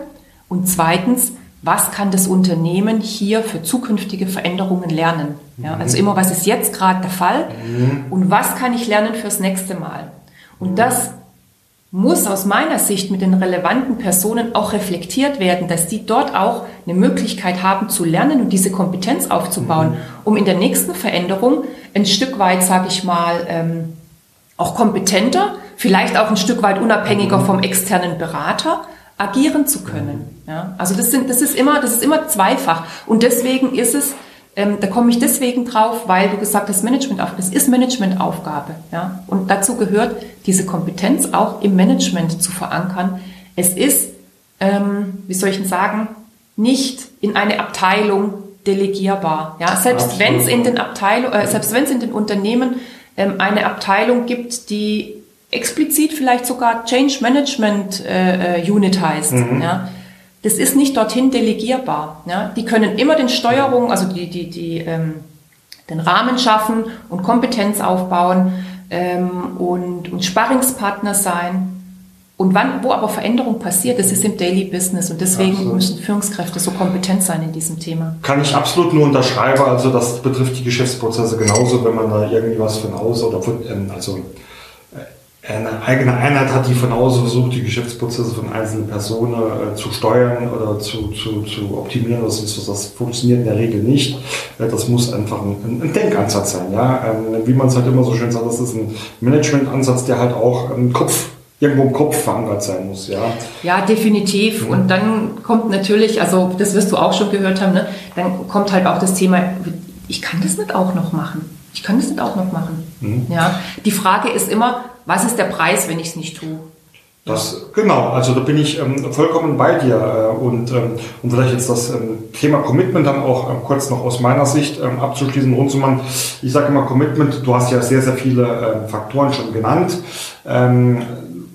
Und zweitens, was kann das Unternehmen hier für zukünftige Veränderungen lernen? Ja, also immer, was ist jetzt gerade der Fall? Mhm. Und was kann ich lernen fürs nächste Mal? Und das muss aus meiner Sicht mit den relevanten Personen auch reflektiert werden, dass die dort auch eine Möglichkeit haben zu lernen und diese Kompetenz aufzubauen, mhm. um in der nächsten Veränderung ein Stück weit, sage ich mal, ähm, auch kompetenter, vielleicht auch ein Stück weit unabhängiger mhm. vom externen Berater agieren zu können. Ja? Also das, sind, das, ist immer, das ist immer zweifach. Und deswegen ist es ähm, da komme ich deswegen drauf, weil du gesagt hast, Managementaufgabe. Das ist Managementaufgabe. Ja? Und dazu gehört, diese Kompetenz auch im Management zu verankern. Es ist, ähm, wie soll ich denn sagen, nicht in eine Abteilung delegierbar. Ja? Selbst wenn es in den Abteilungen, äh, selbst wenn es in den Unternehmen ähm, eine Abteilung gibt, die explizit vielleicht sogar Change Management äh, äh Unit heißt. Mhm. Ja? Das ist nicht dorthin delegierbar. Ja? Die können immer den Steuerungen, also die, die, die, ähm, den Rahmen schaffen und Kompetenz aufbauen ähm, und, und Sparringspartner sein. Und wann, wo aber Veränderung passiert, das ist im Daily Business und deswegen absolut. müssen Führungskräfte so kompetent sein in diesem Thema. Kann ich absolut nur unterschreiben. Also das betrifft die Geschäftsprozesse genauso, wenn man da irgendwie was von aus oder von, ähm, also eine eigene Einheit hat, die von außen versucht, die Geschäftsprozesse von einzelnen Personen äh, zu steuern oder zu, zu, zu optimieren. Das, ist, das funktioniert in der Regel nicht. Äh, das muss einfach ein, ein Denkansatz sein. Ja? Ähm, wie man es halt immer so schön sagt, das ist ein Managementansatz, der halt auch im Kopf irgendwo im Kopf verankert sein muss, ja. Ja, definitiv. Mhm. Und dann kommt natürlich, also das wirst du auch schon gehört haben, ne? dann kommt halt auch das Thema, ich kann das nicht auch noch machen. Ich kann das nicht auch noch machen. Mhm. Ja. Die Frage ist immer, was ist der Preis, wenn ich es nicht tue? Das, genau, also da bin ich ähm, vollkommen bei dir. Äh, und ähm, um vielleicht jetzt das ähm, Thema Commitment dann auch ähm, kurz noch aus meiner Sicht ähm, abzuschließen, Runzumann, ich sage immer Commitment, du hast ja sehr, sehr viele ähm, Faktoren schon genannt. Ähm,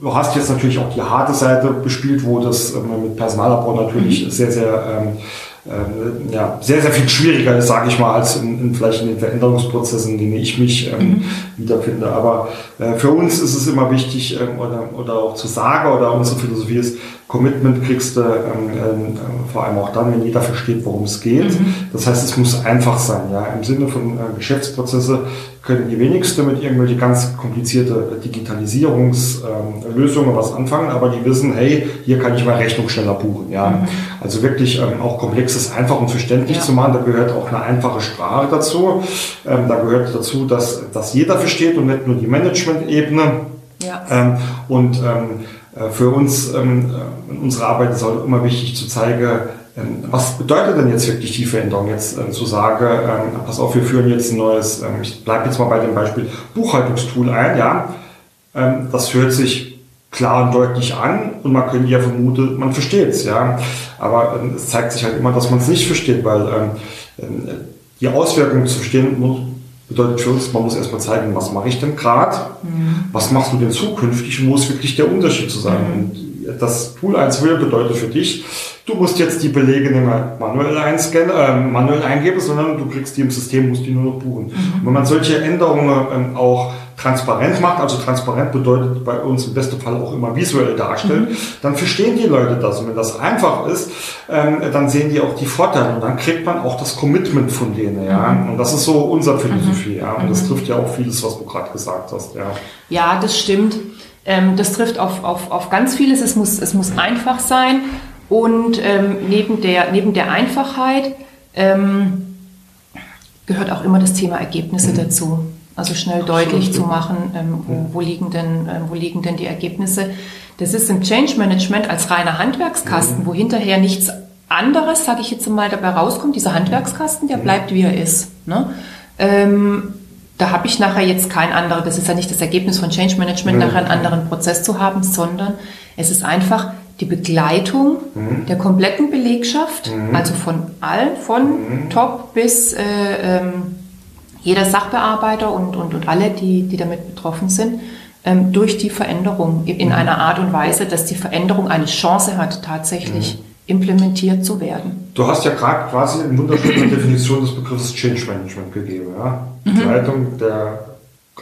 du hast jetzt natürlich auch die harte Seite bespielt, wo das ähm, mit Personalabbau natürlich mhm. sehr, sehr ähm, äh, ja, sehr, sehr viel schwieriger ist, sage ich mal, als in, in, vielleicht in den Veränderungsprozessen, in denen ich mich ähm, mhm. wiederfinde. Aber äh, für uns ist es immer wichtig, ähm, oder, oder auch zu sagen, oder unsere Philosophie ist, Commitment kriegst du ähm, ähm, vor allem auch dann, wenn jeder versteht, worum es geht. Mhm. Das heißt, es muss einfach sein. Ja, Im Sinne von äh, Geschäftsprozesse können die wenigsten mit irgendwelche ganz komplizierte Digitalisierungslösungen ähm, was anfangen, aber die wissen, hey, hier kann ich mal Rechnung schneller buchen. Ja, mhm. also wirklich ähm, auch komplexes einfach und verständlich ja. zu machen. Da gehört auch eine einfache Sprache dazu. Ähm, da gehört dazu, dass, dass jeder versteht und nicht nur die Management-Ebene. Ähm, und ähm, äh, für uns ähm, in unserer Arbeit ist auch immer wichtig zu zeigen, ähm, was bedeutet denn jetzt wirklich die Veränderung? Jetzt äh, zu sagen, ähm, pass auf, wir führen jetzt ein neues, ähm, ich bleibe jetzt mal bei dem Beispiel Buchhaltungstool ein, ja. Ähm, das hört sich klar und deutlich an und man könnte ja vermuten, man versteht es, ja. Aber ähm, es zeigt sich halt immer, dass man es nicht versteht, weil ähm, die Auswirkungen zu verstehen bedeutet für uns, man muss erstmal zeigen, was mache ich denn gerade, mhm. was machst du denn zukünftig und wo ist wirklich der Unterschied zu sein. Mhm. Und das Tool 1 will bedeutet für dich, du musst jetzt die Belege nicht mehr manuell, einscannen, äh, manuell eingeben, sondern du kriegst die im System, musst die nur noch buchen. Mhm. wenn man solche Änderungen ähm, auch transparent macht, also transparent bedeutet bei uns im besten Fall auch immer visuell darstellen, mhm. dann verstehen die Leute das. Und wenn das einfach ist, ähm, dann sehen die auch die Vorteile und dann kriegt man auch das Commitment von denen. Ja? Mhm. Und das ist so unsere Philosophie. Ja? Und das mhm. trifft ja auch vieles, was du gerade gesagt hast. Ja, ja das stimmt. Ähm, das trifft auf, auf, auf ganz vieles. Es muss, es muss einfach sein. Und ähm, neben, der, neben der Einfachheit ähm, gehört auch immer das Thema Ergebnisse mhm. dazu. Also schnell deutlich zu machen, ähm, wo, wo, liegen denn, äh, wo liegen denn die Ergebnisse. Das ist im Change Management als reiner Handwerkskasten, wo hinterher nichts anderes, sage ich jetzt mal, dabei rauskommt. Dieser Handwerkskasten, der bleibt, wie er ist. Ne? Ähm, da habe ich nachher jetzt kein anderes, das ist ja nicht das Ergebnis von Change Management, nachher einen anderen Prozess zu haben, sondern es ist einfach die Begleitung mhm. der kompletten Belegschaft, mhm. also von allen, von mhm. Top bis äh, ähm, jeder Sachbearbeiter und, und, und alle, die, die damit betroffen sind, ähm, durch die Veränderung in mhm. einer Art und Weise, dass die Veränderung eine Chance hat, tatsächlich mhm. implementiert zu werden. Du hast ja gerade quasi eine wunderschöne [CLEARS THROAT] Definition des Begriffes Change Management gegeben. Ja? Mhm. Begleitung der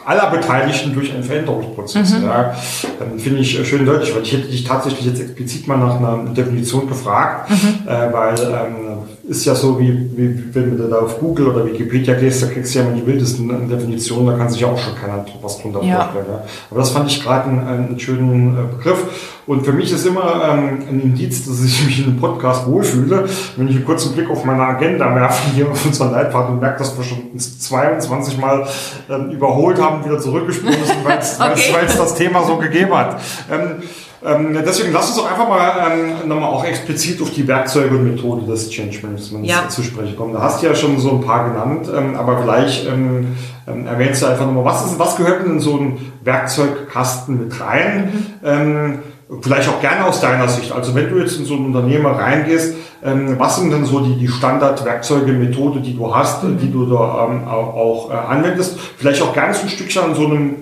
aller Beteiligten durch einen Veränderungsprozess. Mhm. Ja, dann finde ich schön deutlich, weil ich hätte dich tatsächlich jetzt explizit mal nach einer Definition gefragt, mhm. äh, weil ähm, ist ja so, wie, wie wenn du da auf Google oder Wikipedia gehst, da kriegst du ja immer die wildesten Definitionen, da kann sich ja auch schon keiner was drunter ja. vorstellen. Ja. Aber das fand ich gerade einen, einen, schönen äh, Begriff. Und für mich ist immer ähm, ein Indiz, dass ich mich in einem Podcast wohlfühle, wenn ich einen kurzen Blick auf meine Agenda werfe, hier auf unseren Leitfaden und merke, dass wir schon 22 Mal ähm, überholt haben, wieder zurückgesprungen sind, weil es okay. das Thema so gegeben hat. Ähm, ähm, deswegen lass uns doch einfach mal ähm, nochmal auch explizit auf die Werkzeuge und Methode des Change Managements ja. zu sprechen kommen. Da hast du ja schon so ein paar genannt, ähm, aber vielleicht ähm, ähm, erwähnst du einfach nochmal, was, ist, was gehört denn in so einen Werkzeugkasten mit rein? Mhm. Vielleicht auch gerne aus deiner Sicht. Also wenn du jetzt in so ein Unternehmen reingehst, ähm, was sind denn so die, die Standardwerkzeuge, Methode, die du hast, mhm. die du da ähm, auch, auch äh, anwendest? Vielleicht auch gerne so ein Stückchen an so einem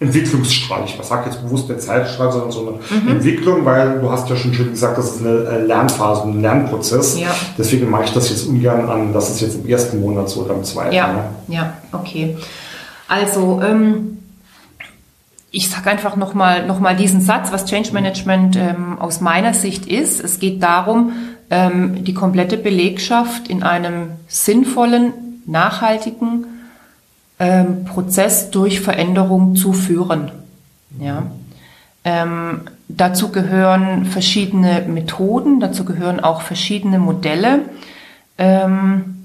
Entwicklungsstrahl. Ich sage jetzt bewusst der Zeitstrahl, sondern so eine mhm. Entwicklung, weil du hast ja schon schön gesagt, das ist eine äh, Lernphase, ein Lernprozess. Ja. Deswegen mache ich das jetzt ungern an, das ist jetzt im ersten Monat so oder im zweiten. Ja, ne? ja okay. Also ähm, ich sage einfach nochmal noch mal diesen Satz, was Change Management ähm, aus meiner Sicht ist. Es geht darum, ähm, die komplette Belegschaft in einem sinnvollen, nachhaltigen, ähm, Prozess durch Veränderung zu führen. Ja. Ähm, dazu gehören verschiedene Methoden, dazu gehören auch verschiedene Modelle. Ähm,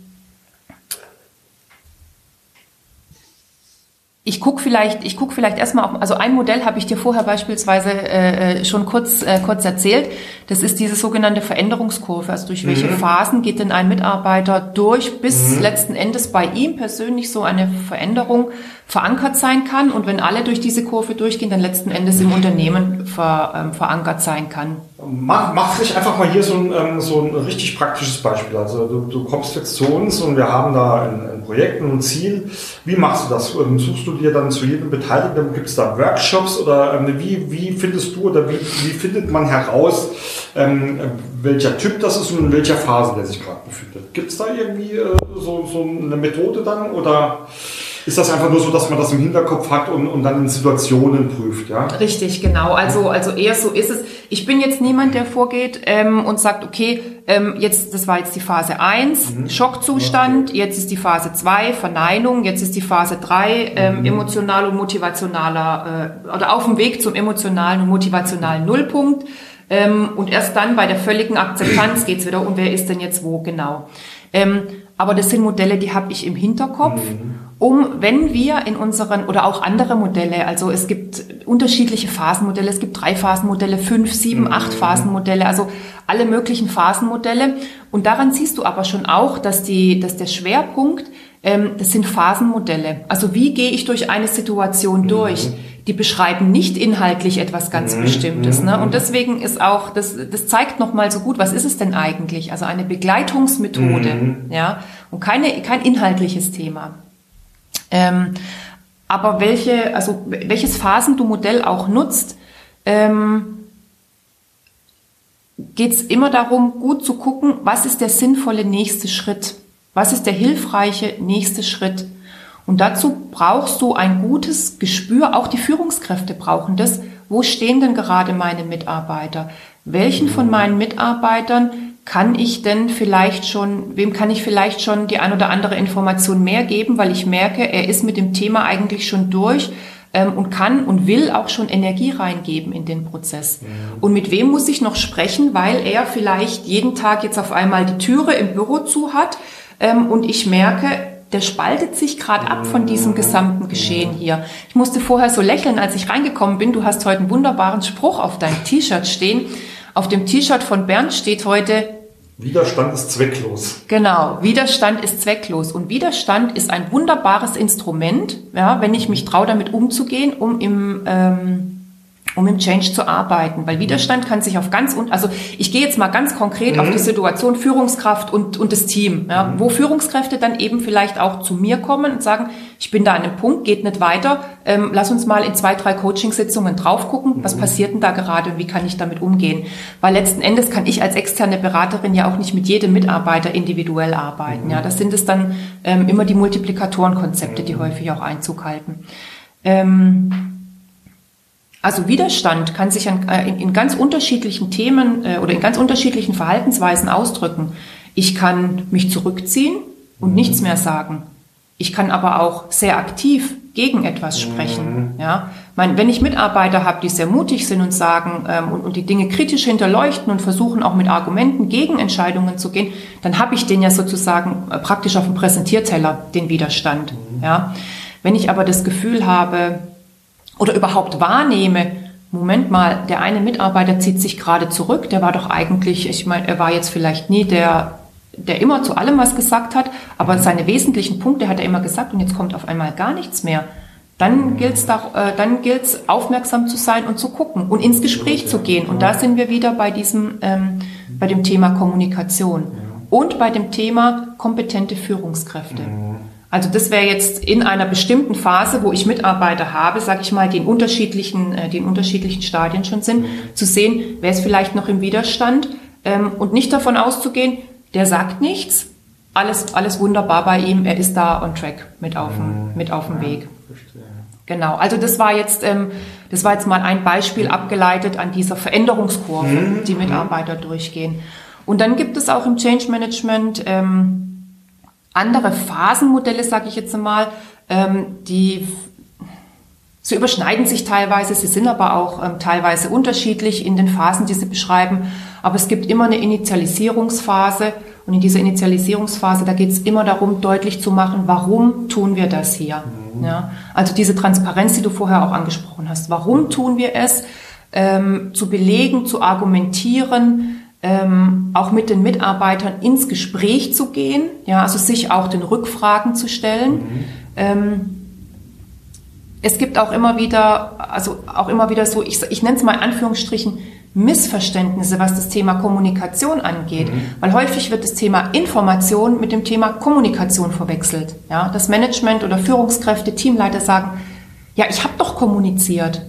Ich gucke vielleicht, ich guck vielleicht erstmal auf, also ein Modell habe ich dir vorher beispielsweise äh, äh, schon kurz, äh, kurz erzählt. Das ist diese sogenannte Veränderungskurve. Also durch welche mhm. Phasen geht denn ein Mitarbeiter durch, bis mhm. letzten Endes bei ihm persönlich so eine Veränderung verankert sein kann und wenn alle durch diese Kurve durchgehen, dann letzten Endes im Unternehmen ver, ähm, verankert sein kann. Mach, mach vielleicht einfach mal hier so ein, ähm, so ein richtig praktisches Beispiel. Also du, du kommst jetzt zu uns und wir haben da ein, ein Projekt und ein Ziel. Wie machst du das? Ähm, suchst du dir dann zu jedem Beteiligten, gibt es da Workshops oder ähm, wie, wie findest du oder wie, wie findet man heraus, ähm, welcher Typ das ist und in welcher Phase der sich gerade befindet? Gibt es da irgendwie äh, so, so eine Methode dann oder ist das einfach nur so, dass man das im Hinterkopf hat und, und dann in Situationen prüft, ja? Richtig, genau. Also, also eher so ist es. Ich bin jetzt niemand, der vorgeht ähm, und sagt, okay, ähm, jetzt, das war jetzt die Phase 1, mhm. Schockzustand, okay. jetzt ist die Phase 2, Verneinung, jetzt ist die Phase 3, ähm, mhm. emotional und motivationaler, äh, oder auf dem Weg zum emotionalen und motivationalen Nullpunkt. Ähm, und erst dann bei der völligen Akzeptanz [CLEARS THROAT] geht's wieder um, wer ist denn jetzt wo genau. Ähm, aber das sind Modelle, die habe ich im Hinterkopf. Mhm um, wenn wir in unseren, oder auch andere Modelle, also es gibt unterschiedliche Phasenmodelle, es gibt drei Phasenmodelle, fünf, sieben, mhm. acht Phasenmodelle, also alle möglichen Phasenmodelle. Und daran siehst du aber schon auch, dass, die, dass der Schwerpunkt, ähm, das sind Phasenmodelle. Also wie gehe ich durch eine Situation mhm. Die beschreiben nicht inhaltlich etwas ganz mhm. Bestimmtes. Ne? Und deswegen ist auch, das, das zeigt nochmal so gut, was ist es denn eigentlich? Also eine Begleitungsmethode, mhm. ja, und keine, kein inhaltliches Thema. Ähm, aber welche, also welches Phasen-Du-Modell auch nutzt, ähm, geht es immer darum, gut zu gucken, was ist der sinnvolle nächste Schritt? Was ist der hilfreiche nächste Schritt? Und dazu brauchst du ein gutes Gespür, auch die Führungskräfte brauchen das. Wo stehen denn gerade meine Mitarbeiter? Welchen von meinen Mitarbeitern kann ich denn vielleicht schon, wem kann ich vielleicht schon die ein oder andere Information mehr geben, weil ich merke, er ist mit dem Thema eigentlich schon durch ähm, und kann und will auch schon Energie reingeben in den Prozess. Ja. Und mit wem muss ich noch sprechen, weil er vielleicht jeden Tag jetzt auf einmal die Türe im Büro zu hat ähm, und ich merke, der spaltet sich gerade ab von diesem gesamten Geschehen hier. Ich musste vorher so lächeln, als ich reingekommen bin. Du hast heute einen wunderbaren Spruch auf deinem T-Shirt stehen. Auf dem T-Shirt von Bernd steht heute, Widerstand ist zwecklos. Genau, Widerstand ist zwecklos. Und Widerstand ist ein wunderbares Instrument, ja, wenn ich mich traue, damit umzugehen, um im ähm, um im Change zu arbeiten. Weil Widerstand kann sich auf ganz, und also ich gehe jetzt mal ganz konkret mhm. auf die Situation Führungskraft und, und das Team, ja, mhm. wo Führungskräfte dann eben vielleicht auch zu mir kommen und sagen, ich bin da an einem Punkt, geht nicht weiter, ähm, lass uns mal in zwei, drei Coachingsitzungen drauf gucken, mhm. was passiert denn da gerade und wie kann ich damit umgehen. Weil letzten Endes kann ich als externe Beraterin ja auch nicht mit jedem Mitarbeiter individuell arbeiten. Ja, das sind es dann ähm, immer die Multiplikatorenkonzepte, die häufig auch Einzug halten. Ähm, also Widerstand kann sich an, äh, in, in, ganz unterschiedlichen Themen äh, oder in ganz unterschiedlichen Verhaltensweisen ausdrücken. Ich kann mich zurückziehen und nichts mehr sagen. Ich kann aber auch sehr aktiv gegen etwas sprechen. Mhm. Ja, mein, wenn ich Mitarbeiter habe, die sehr mutig sind und sagen ähm, und, und, die Dinge kritisch hinterleuchten und versuchen auch mit Argumenten gegen Entscheidungen zu gehen, dann habe ich den ja sozusagen äh, praktisch auf dem Präsentierteller den Widerstand. Mhm. Ja, wenn ich aber das Gefühl habe oder überhaupt wahrnehme, Moment mal, der eine Mitarbeiter zieht sich gerade zurück, der war doch eigentlich, ich meine, er war jetzt vielleicht nie der der immer zu allem was gesagt hat, aber seine wesentlichen Punkte hat er immer gesagt und jetzt kommt auf einmal gar nichts mehr. Dann gilt es äh, dann gilt's aufmerksam zu sein und zu gucken und ins Gespräch zu gehen. Und da sind wir wieder bei diesem, ähm, bei dem Thema Kommunikation und bei dem Thema kompetente Führungskräfte. Also das wäre jetzt in einer bestimmten Phase, wo ich Mitarbeiter habe, sage ich mal, die in unterschiedlichen, äh, die in unterschiedlichen Stadien schon sind, zu sehen, wer ist vielleicht noch im Widerstand ähm, und nicht davon auszugehen, der sagt nichts, alles, alles wunderbar bei ihm, er ist da on track mit auf dem, mhm. mit auf dem Weg. Genau, also das war jetzt, ähm, das war jetzt mal ein Beispiel abgeleitet an dieser Veränderungskurve, mhm. die Mitarbeiter durchgehen. Und dann gibt es auch im Change Management ähm, andere Phasenmodelle, sage ich jetzt mal, ähm, die Sie überschneiden sich teilweise, sie sind aber auch ähm, teilweise unterschiedlich in den Phasen, die sie beschreiben. Aber es gibt immer eine Initialisierungsphase und in dieser Initialisierungsphase, da geht es immer darum, deutlich zu machen, warum tun wir das hier. Mhm. Ja? Also diese Transparenz, die du vorher auch angesprochen hast. Warum tun wir es? Ähm, zu belegen, zu argumentieren, ähm, auch mit den Mitarbeitern ins Gespräch zu gehen, ja, also sich auch den Rückfragen zu stellen. Mhm. Ähm, es gibt auch immer wieder, also auch immer wieder so, ich, ich nenne es mal in Anführungsstrichen, Missverständnisse, was das Thema Kommunikation angeht. Mhm. Weil häufig wird das Thema Information mit dem Thema Kommunikation verwechselt. Ja, das Management oder Führungskräfte, Teamleiter sagen, ja, ich habe doch kommuniziert.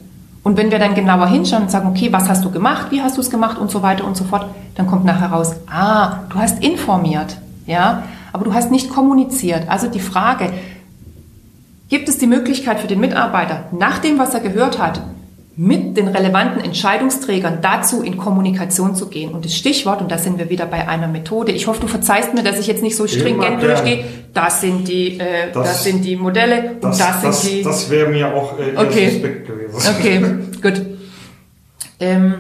Und wenn wir dann genauer hinschauen und sagen, okay, was hast du gemacht, wie hast du es gemacht und so weiter und so fort, dann kommt nachher raus, ah, du hast informiert, ja, aber du hast nicht kommuniziert. Also die Frage, gibt es die Möglichkeit für den Mitarbeiter, nach dem, was er gehört hat, mit den relevanten Entscheidungsträgern dazu in Kommunikation zu gehen. Und das Stichwort, und da sind wir wieder bei einer Methode, ich hoffe, du verzeihst mir, dass ich jetzt nicht so stringent durchgehe, das sind die, äh, das, das, sind die Modelle das, und das, das sind die... Das wäre mir auch äh, okay. suspekt gewesen. Okay, [LAUGHS] gut. Ähm,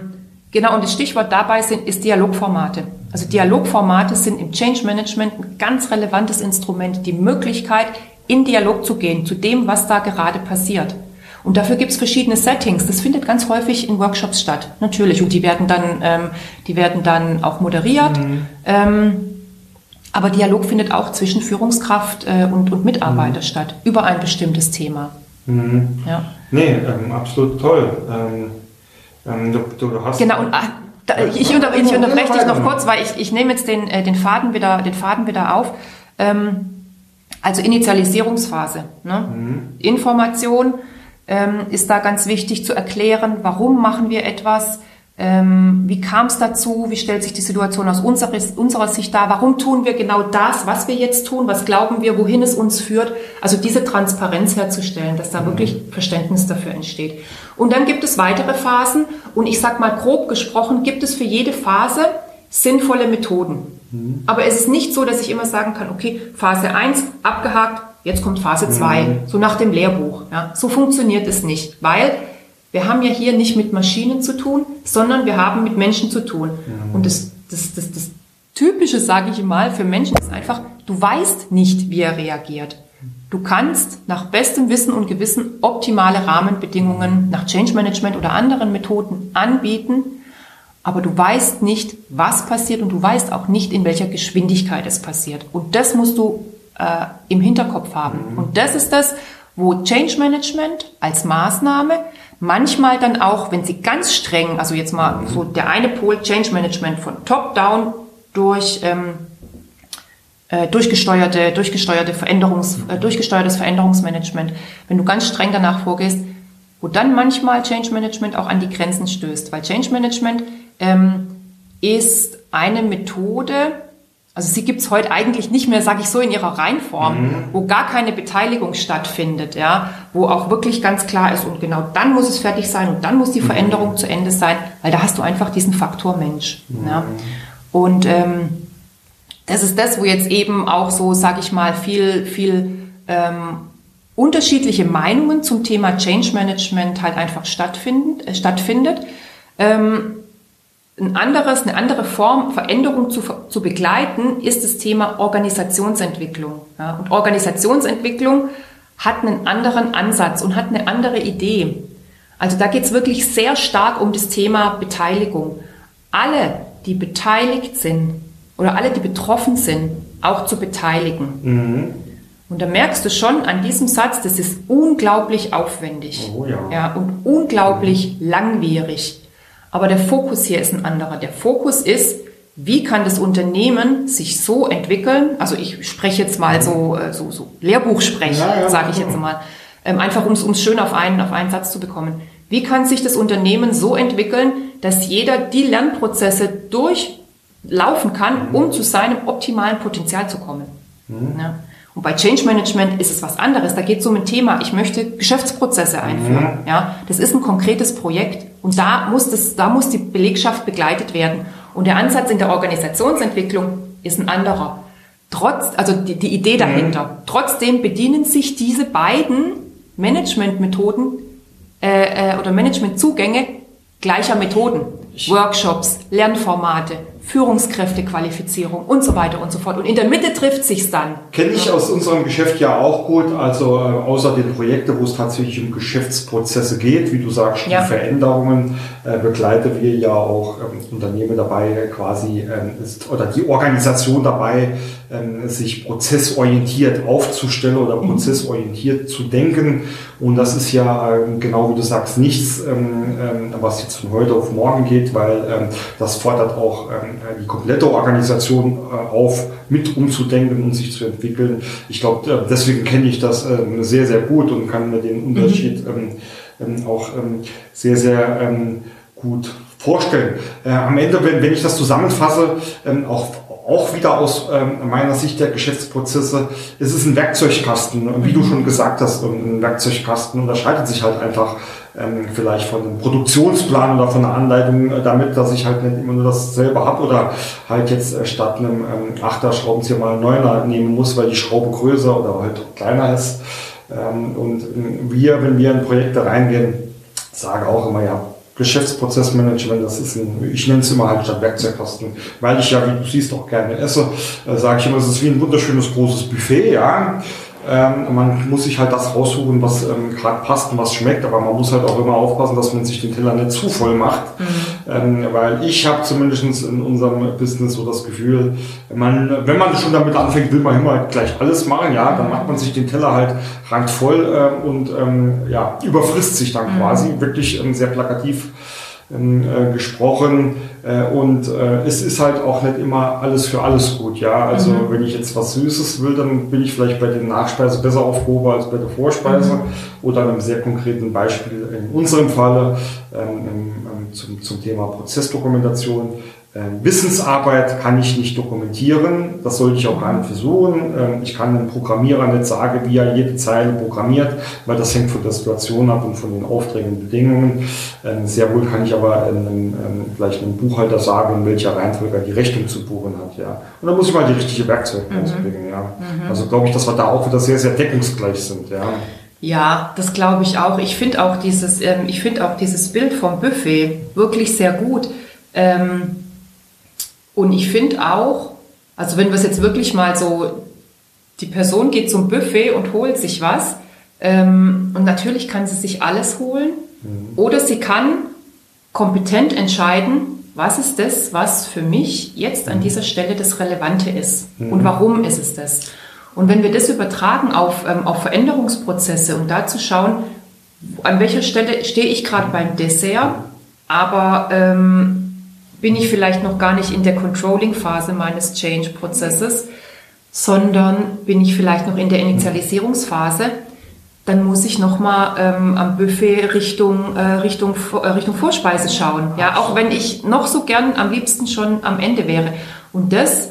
genau, und das Stichwort dabei sind, ist Dialogformate. Also Dialogformate sind im Change Management ein ganz relevantes Instrument, die Möglichkeit, in Dialog zu gehen zu dem, was da gerade passiert. Und dafür gibt es verschiedene Settings. Das findet ganz häufig in Workshops statt, natürlich. Und die werden dann, ähm, die werden dann auch moderiert. Mhm. Ähm, aber Dialog findet auch zwischen Führungskraft äh, und, und Mitarbeiter mhm. statt, über ein bestimmtes Thema. Mhm. Ja. Nee, ähm, absolut toll. Ähm, ähm, du, du hast genau, und, ach, da, ich, unter, ich unterbreche dich noch kurz, weil ich, ich nehme jetzt den, äh, den, Faden wieder, den Faden wieder auf. Ähm, also Initialisierungsphase. Ne? Mhm. Information ähm, ist da ganz wichtig zu erklären, warum machen wir etwas, ähm, wie kam es dazu, wie stellt sich die Situation aus unserer, unserer Sicht dar, warum tun wir genau das, was wir jetzt tun, was glauben wir, wohin es uns führt. Also diese Transparenz herzustellen, dass da wirklich Verständnis dafür entsteht. Und dann gibt es weitere Phasen und ich sag mal grob gesprochen, gibt es für jede Phase sinnvolle Methoden. Mhm. Aber es ist nicht so, dass ich immer sagen kann, okay, Phase 1 abgehakt, jetzt kommt Phase 2, mhm. so nach dem Lehrbuch. Ja, so funktioniert es nicht, weil wir haben ja hier nicht mit Maschinen zu tun, sondern wir haben mit Menschen zu tun. Mhm. Und das, das, das, das Typische, sage ich mal, für Menschen ist einfach, du weißt nicht, wie er reagiert. Du kannst nach bestem Wissen und Gewissen optimale Rahmenbedingungen nach Change Management oder anderen Methoden anbieten, aber du weißt nicht, was passiert und du weißt auch nicht, in welcher Geschwindigkeit es passiert. Und das musst du äh, im Hinterkopf haben. Mhm. Und das ist das, wo Change Management als Maßnahme manchmal dann auch, wenn sie ganz streng, also jetzt mal mhm. so der eine Pol Change Management von Top Down durch ähm, äh, durchgesteuerte, durchgesteuerte Veränderungs, äh, durchgesteuertes Veränderungsmanagement, wenn du ganz streng danach vorgehst, wo dann manchmal Change Management auch an die Grenzen stößt, weil Change Management ähm, ist eine Methode, Also sie gibt's heute eigentlich nicht mehr, sage ich so, in ihrer Reinform, mhm. wo gar keine Beteiligung stattfindet, ja, wo auch wirklich ganz klar ist und genau dann muss es fertig sein und dann muss die mhm. Veränderung zu Ende sein, weil da hast du einfach diesen Faktor Mensch. Mhm. Ja. Und ähm, das ist das, wo jetzt eben auch so, sage ich mal, viel, viel ähm, unterschiedliche Meinungen zum Thema Change Management halt einfach stattfinden, äh, stattfindet. Ähm, ein anderes, eine andere Form, Veränderung zu, zu begleiten, ist das Thema Organisationsentwicklung. Ja, und Organisationsentwicklung hat einen anderen Ansatz und hat eine andere Idee. Also da geht es wirklich sehr stark um das Thema Beteiligung. Alle, die beteiligt sind oder alle, die betroffen sind, auch zu beteiligen. Mhm. Und da merkst du schon an diesem Satz, das ist unglaublich aufwendig oh, ja. Ja, und unglaublich mhm. langwierig. Aber der Fokus hier ist ein anderer. Der Fokus ist, wie kann das Unternehmen sich so entwickeln? Also ich spreche jetzt mal so, äh, so, so Lehrbuchsprech, ja, ja, sage ich jetzt mal. Ähm, einfach um es schön auf einen, auf einen Satz zu bekommen. Wie kann sich das Unternehmen so entwickeln, dass jeder die Lernprozesse durchlaufen kann, um zu seinem optimalen Potenzial zu kommen? Mhm. Ja. Und bei Change Management ist es was anderes. Da geht es um ein Thema. Ich möchte Geschäftsprozesse einführen. Mhm. Ja, das ist ein konkretes Projekt. Und da muss das, da muss die Belegschaft begleitet werden. Und der Ansatz in der Organisationsentwicklung ist ein anderer. Trotz, also die, die Idee mhm. dahinter. Mhm. Trotzdem bedienen sich diese beiden Managementmethoden äh, äh, oder Managementzugänge gleicher Methoden. Workshops, Lernformate, Führungskräftequalifizierung und so weiter und so fort. Und in der Mitte trifft sich's dann. Kenne ich aus unserem Geschäft ja auch gut. Also äh, außer den Projekten, wo es tatsächlich um Geschäftsprozesse geht, wie du sagst, ja. die Veränderungen äh, begleiten wir ja auch ähm, Unternehmen dabei quasi ähm, ist, oder die Organisation dabei, ähm, sich prozessorientiert aufzustellen oder mhm. prozessorientiert zu denken. Und das ist ja äh, genau wie du sagst nichts, ähm, ähm, was jetzt von heute auf morgen geht, weil ähm, das fordert auch die komplette Organisation äh, auf, mit umzudenken und sich zu entwickeln. Ich glaube, äh, deswegen kenne ich das ähm, sehr, sehr gut und kann mir den Unterschied mhm. ähm, auch ähm, sehr, sehr gut vorstellen. Äh, am Ende, wenn ich das zusammenfasse, auch auch wieder aus ähm, meiner Sicht der Geschäftsprozesse, ist es ein Werkzeugkasten. Und wie du schon gesagt hast, ein Werkzeugkasten unterscheidet sich halt einfach ähm, vielleicht von einem Produktionsplan oder von einer Anleitung äh, damit, dass ich halt nicht immer nur dasselbe habe oder halt jetzt äh, statt einem ähm, Achter Schraubenzieher mal einen Neuner nehmen muss, weil die Schraube größer oder halt kleiner ist. Ähm, und äh, wir, wenn wir in Projekte reingehen, sagen auch immer, ja, Geschäftsprozessmanagement, das ist ein, ich nenne es immer halt statt Werkzeugkasten, weil ich ja, wie du siehst, auch gerne esse, äh, sage ich immer, es ist wie ein wunderschönes großes Buffet, ja. Ähm, man muss sich halt das raussuchen, was ähm, gerade passt und was schmeckt, aber man muss halt auch immer aufpassen, dass man sich den Teller nicht zu voll macht. Mhm. Ähm, weil ich habe zumindest in unserem Business so das Gefühl, man, wenn man schon damit anfängt, will man immer gleich alles machen, ja, dann macht man sich den Teller halt randvoll und ja, überfrisst sich dann mhm. quasi, wirklich sehr plakativ äh, gesprochen äh, und äh, es ist halt auch nicht immer alles für alles gut. Ja, also mhm. wenn ich jetzt was Süßes will, dann bin ich vielleicht bei der Nachspeise besser aufgehoben als bei der Vorspeise mhm. oder einem sehr konkreten Beispiel in unserem Falle ähm, ähm, zum, zum Thema Prozessdokumentation Wissensarbeit kann ich nicht dokumentieren, das sollte ich auch gar nicht versuchen. Ähm, ich kann einem Programmierer nicht sagen, wie er jede Zeile programmiert, weil das hängt von der Situation ab und von den Aufträgen und Bedingungen. Ähm, sehr wohl kann ich aber einem, vielleicht einem Buchhalter sagen, in welcher Reihenfolge er die Rechnung zu buchen hat. Ja. Und dann muss ich mal die richtige Werkzeuge mhm. ausbringen. Ja. Mhm. Also glaube ich, dass wir da auch wieder sehr, sehr deckungsgleich sind. Ja. Ja, das glaube ich auch. Ich finde auch dieses, ich finde auch dieses Bild vom Buffet wirklich sehr gut. Ähm, und ich finde auch, also wenn wir es jetzt wirklich mal so, die Person geht zum Buffet und holt sich was, ähm, und natürlich kann sie sich alles holen, mhm. oder sie kann kompetent entscheiden, was ist das, was für mich jetzt an mhm. dieser Stelle das Relevante ist mhm. und warum ist es das. Und wenn wir das übertragen auf, ähm, auf Veränderungsprozesse und dazu schauen, an welcher Stelle stehe ich gerade beim Dessert, aber ähm, bin ich vielleicht noch gar nicht in der Controlling-Phase meines Change-Prozesses, sondern bin ich vielleicht noch in der Initialisierungsphase, dann muss ich nochmal ähm, am Buffet Richtung, äh, Richtung, äh, Richtung Vorspeise schauen. Ja, auch wenn ich noch so gern am liebsten schon am Ende wäre. Und das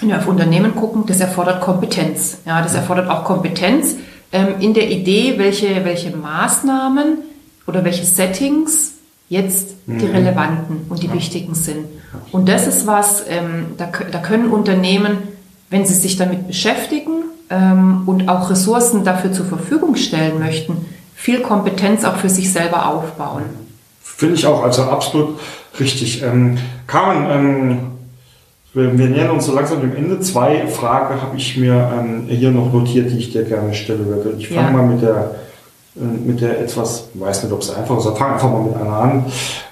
wenn wir auf Unternehmen gucken, das erfordert Kompetenz. Ja, das erfordert auch Kompetenz ähm, in der Idee, welche, welche Maßnahmen oder welche Settings jetzt die mhm. relevanten und die wichtigen sind. Und das ist was, ähm, da, da können Unternehmen, wenn sie sich damit beschäftigen ähm, und auch Ressourcen dafür zur Verfügung stellen möchten, viel Kompetenz auch für sich selber aufbauen. Finde ich auch, also absolut richtig. Ähm, Carmen, ähm, wir, wir, nähern uns so langsam dem Ende. Zwei Fragen habe ich mir ähm, hier noch notiert, die ich dir gerne stellen würde. Ich fange ja. mal mit der mit der etwas, ich weiß nicht, ob es einfach ist, aber fange einfach mal mit einer an.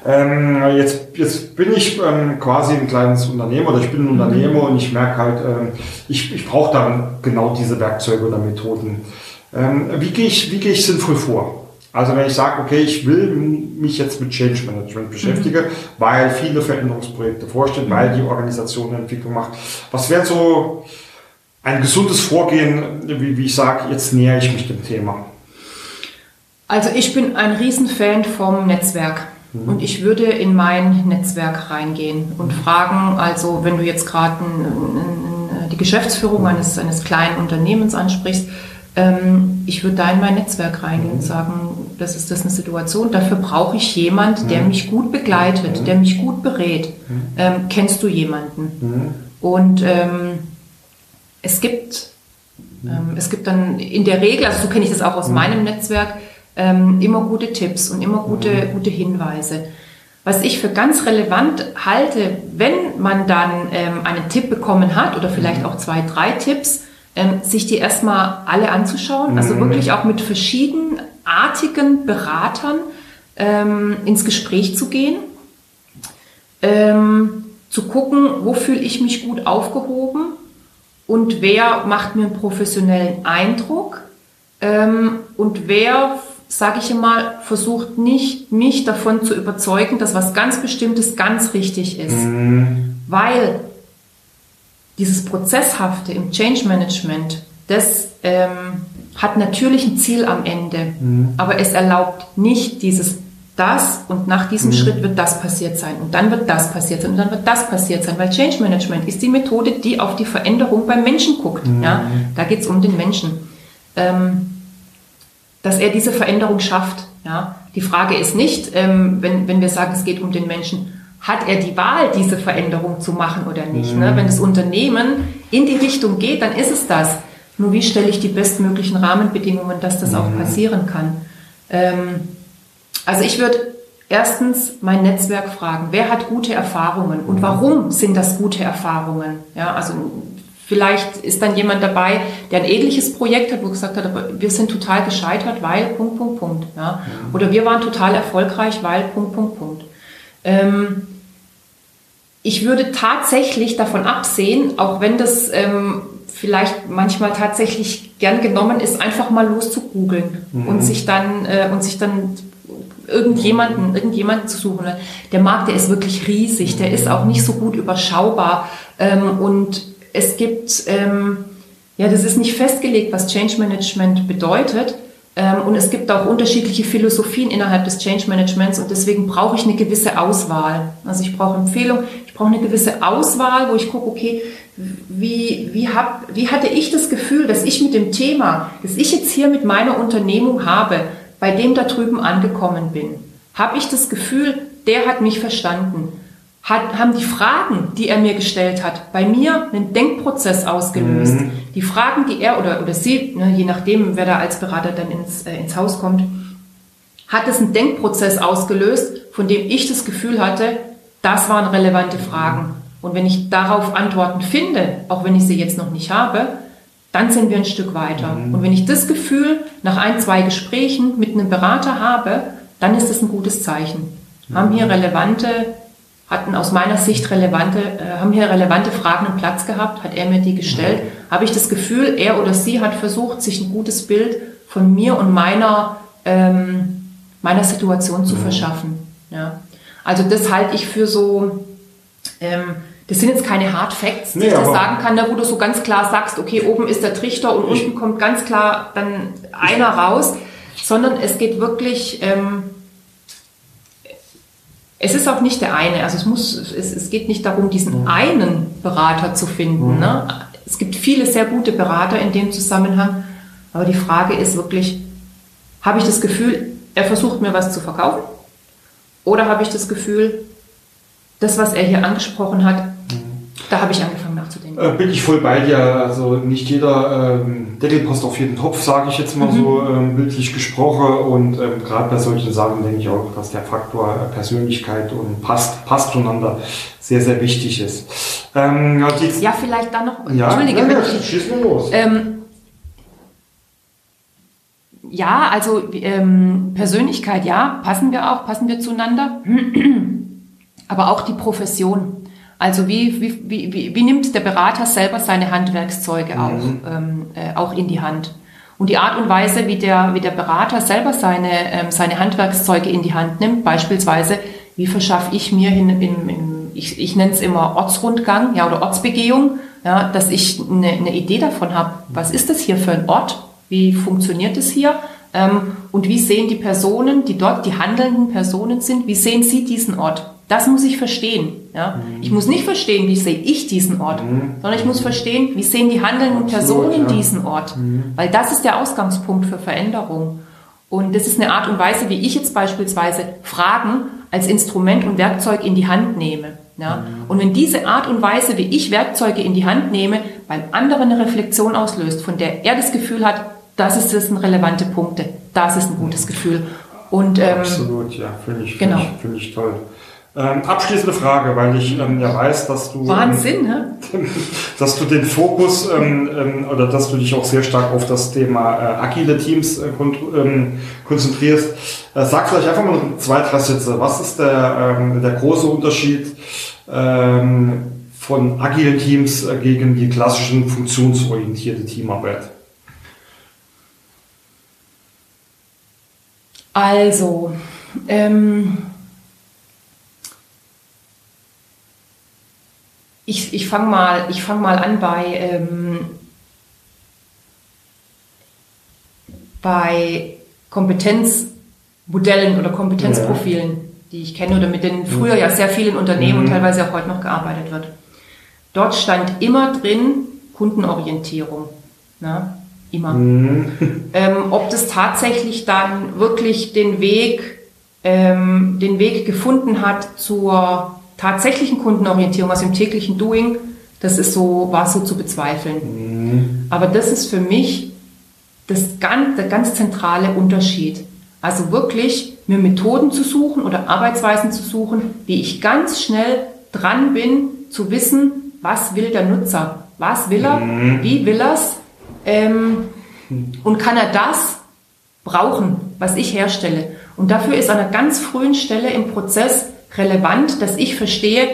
Ähm, jetzt, jetzt bin ich ähm, quasi ein kleines Unternehmer oder ich bin ein mhm. Unternehmer und ich merke halt, ähm, ich, ich brauche dann genau diese Werkzeuge oder Methoden. Ähm, wie gehe ich, wie gehe ich sinnvoll vor? Also wenn ich sage, okay, ich will mich jetzt mit Change Management beschäftigen, mhm. weil viele Veränderungsprojekte vorstehen, weil die Organisation eine Entwicklung macht. Was wäre so ein gesundes Vorgehen, wie, wie ich sage, jetzt nähere ich mich dem Thema? Also ich bin ein Riesenfan vom Netzwerk. Mhm. Und ich würde in mein Netzwerk reingehen und fragen, also wenn du jetzt gerade die Geschäftsführung eines, eines kleinen Unternehmens ansprichst, ähm, ich würde da in mein Netzwerk reingehen und sagen, das ist das eine Situation, dafür brauche ich jemand, der mich gut begleitet, der mich gut berät. Ähm, kennst du jemanden? Und ähm, es gibt ähm, es gibt dann in der Regel, also so kenne ich das auch aus meinem Netzwerk, ähm, immer gute Tipps und immer gute, gute Hinweise. Was ich für ganz relevant halte, wenn man dann ähm, einen Tipp bekommen hat oder vielleicht auch zwei, drei Tipps, ähm, sich die erstmal alle anzuschauen, also mhm. wirklich auch mit verschiedenartigen Beratern ähm, ins Gespräch zu gehen, ähm, zu gucken, wo fühle ich mich gut aufgehoben und wer macht mir einen professionellen Eindruck ähm, und wer, sage ich mal, versucht nicht, mich davon zu überzeugen, dass was ganz Bestimmtes ganz richtig ist. Mhm. Weil dieses Prozesshafte im Change Management, das ähm, hat natürlich ein Ziel am Ende, mhm. aber es erlaubt nicht dieses das und nach diesem mhm. Schritt wird das passiert sein und dann wird das passiert sein und dann wird das passiert sein, weil Change Management ist die Methode, die auf die Veränderung beim Menschen guckt. Mhm. Ja? Da geht es um den Menschen. Ähm, dass er diese Veränderung schafft. Ja? Die Frage ist nicht, ähm, wenn, wenn wir sagen, es geht um den Menschen, hat er die Wahl, diese Veränderung zu machen oder nicht. Ne? Mhm. Ne? Wenn das Unternehmen in die Richtung geht, dann ist es das. Nur wie stelle ich die bestmöglichen Rahmenbedingungen, dass das mhm. auch passieren kann? Ähm, also ich würde erstens mein Netzwerk fragen, wer hat gute Erfahrungen und warum sind das gute Erfahrungen? Ja, also vielleicht ist dann jemand dabei, der ein ähnliches Projekt hat, wo gesagt hat, wir sind total gescheitert, weil Punkt, Punkt, Punkt. Ja? Mhm. Oder wir waren total erfolgreich, weil Punkt, Punkt, Punkt. Ähm, ich würde tatsächlich davon absehen, auch wenn das ähm, vielleicht manchmal tatsächlich gern genommen ist, einfach mal loszugoogeln mhm. und sich dann äh, und sich dann irgendjemanden, irgendjemanden zu suchen. Der Markt, der ist wirklich riesig, der ist auch nicht so gut überschaubar ähm, und es gibt, ähm, ja, das ist nicht festgelegt, was Change Management bedeutet. Ähm, und es gibt auch unterschiedliche Philosophien innerhalb des Change Managements und deswegen brauche ich eine gewisse Auswahl. Also ich brauche Empfehlung, ich brauche eine gewisse Auswahl, wo ich gucke, okay, wie, wie, hab, wie hatte ich das Gefühl, dass ich mit dem Thema, das ich jetzt hier mit meiner Unternehmung habe, bei dem da drüben angekommen bin? Habe ich das Gefühl, der hat mich verstanden? Hat, haben die Fragen, die er mir gestellt hat, bei mir einen Denkprozess ausgelöst. Mhm. Die Fragen, die er oder, oder sie, ne, je nachdem, wer da als Berater dann ins, äh, ins Haus kommt, hat es einen Denkprozess ausgelöst, von dem ich das Gefühl hatte, das waren relevante Fragen. Und wenn ich darauf Antworten finde, auch wenn ich sie jetzt noch nicht habe, dann sind wir ein Stück weiter. Mhm. Und wenn ich das Gefühl nach ein, zwei Gesprächen mit einem Berater habe, dann ist das ein gutes Zeichen. Mhm. Haben hier relevante hatten aus meiner Sicht relevante, äh, haben hier relevante Fragen einen Platz gehabt, hat er mir die gestellt. Mhm. Habe ich das Gefühl, er oder sie hat versucht, sich ein gutes Bild von mir und meiner, ähm, meiner Situation zu mhm. verschaffen. Ja. Also das halte ich für so, ähm, das sind jetzt keine Hard Facts, die nee, ich da sagen kann, da wo du so ganz klar sagst, okay, oben ist der Trichter und unten kommt ganz klar dann einer raus, sondern es geht wirklich, ähm, es ist auch nicht der eine. Also es muss, es, es geht nicht darum, diesen einen Berater zu finden. Ne? Es gibt viele sehr gute Berater in dem Zusammenhang. Aber die Frage ist wirklich, habe ich das Gefühl, er versucht mir was zu verkaufen? Oder habe ich das Gefühl, das, was er hier angesprochen hat, da habe ich angefangen nachzudenken. Äh, bin ich voll bei dir. Also nicht jeder ähm, Deckel passt auf jeden Topf, sage ich jetzt mal mhm. so ähm, bildlich gesprochen. Und ähm, gerade bei solchen Sachen denke ich auch, dass der Faktor äh, Persönlichkeit und passt, passt zueinander sehr, sehr wichtig ist. Ähm, ja, vielleicht dann noch. Ja, Entschuldige, ja, ja, schieß mir los. Ähm, ja, also ähm, Persönlichkeit, ja, passen wir auch, passen wir zueinander. [CLEARS THROAT] Aber auch die Profession. Also wie, wie, wie, wie nimmt der Berater selber seine Handwerkszeuge mhm. auch, ähm, äh, auch in die Hand? Und die Art und Weise, wie der, wie der Berater selber seine, ähm, seine Handwerkszeuge in die Hand nimmt, beispielsweise, wie verschaffe ich mir in, in, in ich, ich nenne es immer Ortsrundgang ja, oder Ortsbegehung, ja, dass ich eine, eine Idee davon habe, was ist das hier für ein Ort, wie funktioniert es hier ähm, und wie sehen die Personen, die dort die handelnden Personen sind, wie sehen sie diesen Ort? Das muss ich verstehen. Ja? Mhm. Ich muss nicht verstehen, wie sehe ich diesen Ort, mhm. sondern ich muss verstehen, wie sehen die handelnden Absolut, Personen ja. diesen Ort. Mhm. Weil das ist der Ausgangspunkt für Veränderung. Und das ist eine Art und Weise, wie ich jetzt beispielsweise Fragen als Instrument und Werkzeug in die Hand nehme. Ja? Mhm. Und wenn diese Art und Weise, wie ich Werkzeuge in die Hand nehme, beim anderen eine Reflexion auslöst, von der er das Gefühl hat, das ist das sind relevante Punkte, das ist ein gutes mhm. Gefühl. Und, ähm, Absolut, ja, finde ich, genau. find ich, find ich toll. Ähm, abschließende Frage, weil ich ähm, ja weiß, dass du Wahnsinn, ähm, ne? [LAUGHS] dass du den Fokus ähm, ähm, oder dass du dich auch sehr stark auf das Thema äh, agile Teams äh, ähm, konzentrierst. Äh, sag vielleicht einfach mal zwei, drei Sätze. Was ist der, der große Unterschied von agilen Teams äh, gegen die klassischen funktionsorientierte Teamarbeit? Also, ähm, ich, ich fange mal, fang mal an bei, ähm, bei Kompetenzmodellen oder Kompetenzprofilen, ja. die ich kenne oder mit denen früher ja sehr vielen Unternehmen mhm. und teilweise auch heute noch gearbeitet wird. Dort stand immer drin Kundenorientierung. Na, immer. Mhm. [LAUGHS] Ähm, ob das tatsächlich dann wirklich den Weg, ähm, den Weg gefunden hat zur tatsächlichen Kundenorientierung aus dem täglichen Doing, das ist so, war so zu bezweifeln. Mhm. Aber das ist für mich das ganz, der ganz zentrale Unterschied. Also wirklich mir Methoden zu suchen oder Arbeitsweisen zu suchen, wie ich ganz schnell dran bin, zu wissen, was will der Nutzer, was will er, mhm. wie will er es ähm, und kann er das brauchen, was ich herstelle. Und dafür ist an einer ganz frühen Stelle im Prozess relevant, dass ich verstehe,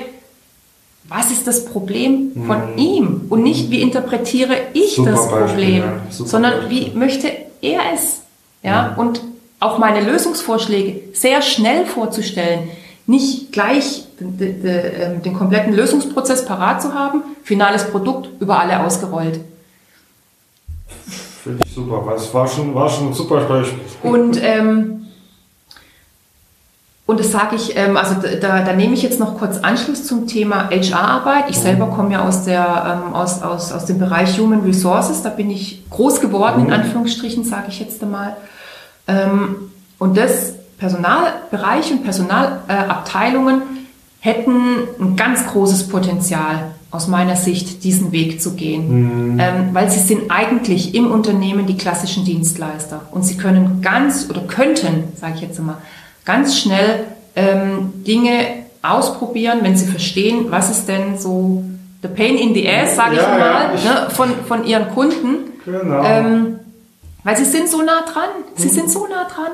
was ist das Problem von mhm. ihm und nicht, wie interpretiere ich Super das Problem, Beispiel, ja. sondern wie möchte er es. Ja? Mhm. Und auch meine Lösungsvorschläge sehr schnell vorzustellen, nicht gleich den, den, ähm, den, kompletten Lösungsprozess parat zu haben, finales Produkt über alle ausgerollt. Finde ich super, weil es war schon, war schon ein super Beispiel. Und ähm, und das sage ich, ähm, also da, da nehme ich jetzt noch kurz Anschluss zum Thema HR-Arbeit. Ich selber komme ja aus, der, ähm, aus, aus, aus dem Bereich Human Resources. Da bin ich groß geworden, in mhm. Anführungsstrichen, sage ich jetzt einmal. Ähm, und das Personalbereich und Personalabteilungen hätten ein ganz großes Potenzial aus meiner Sicht, diesen Weg zu gehen. Mhm. Ähm, weil sie sind eigentlich im Unternehmen die klassischen Dienstleister. Und sie können ganz oder könnten, sage ich jetzt einmal, ganz schnell ähm, Dinge ausprobieren, wenn sie verstehen, was ist denn so the pain in the ass, sage ja, ich mal, ja, ne, von, von ihren Kunden. Genau. Ähm, weil sie sind so nah dran. Sie mhm. sind so nah dran.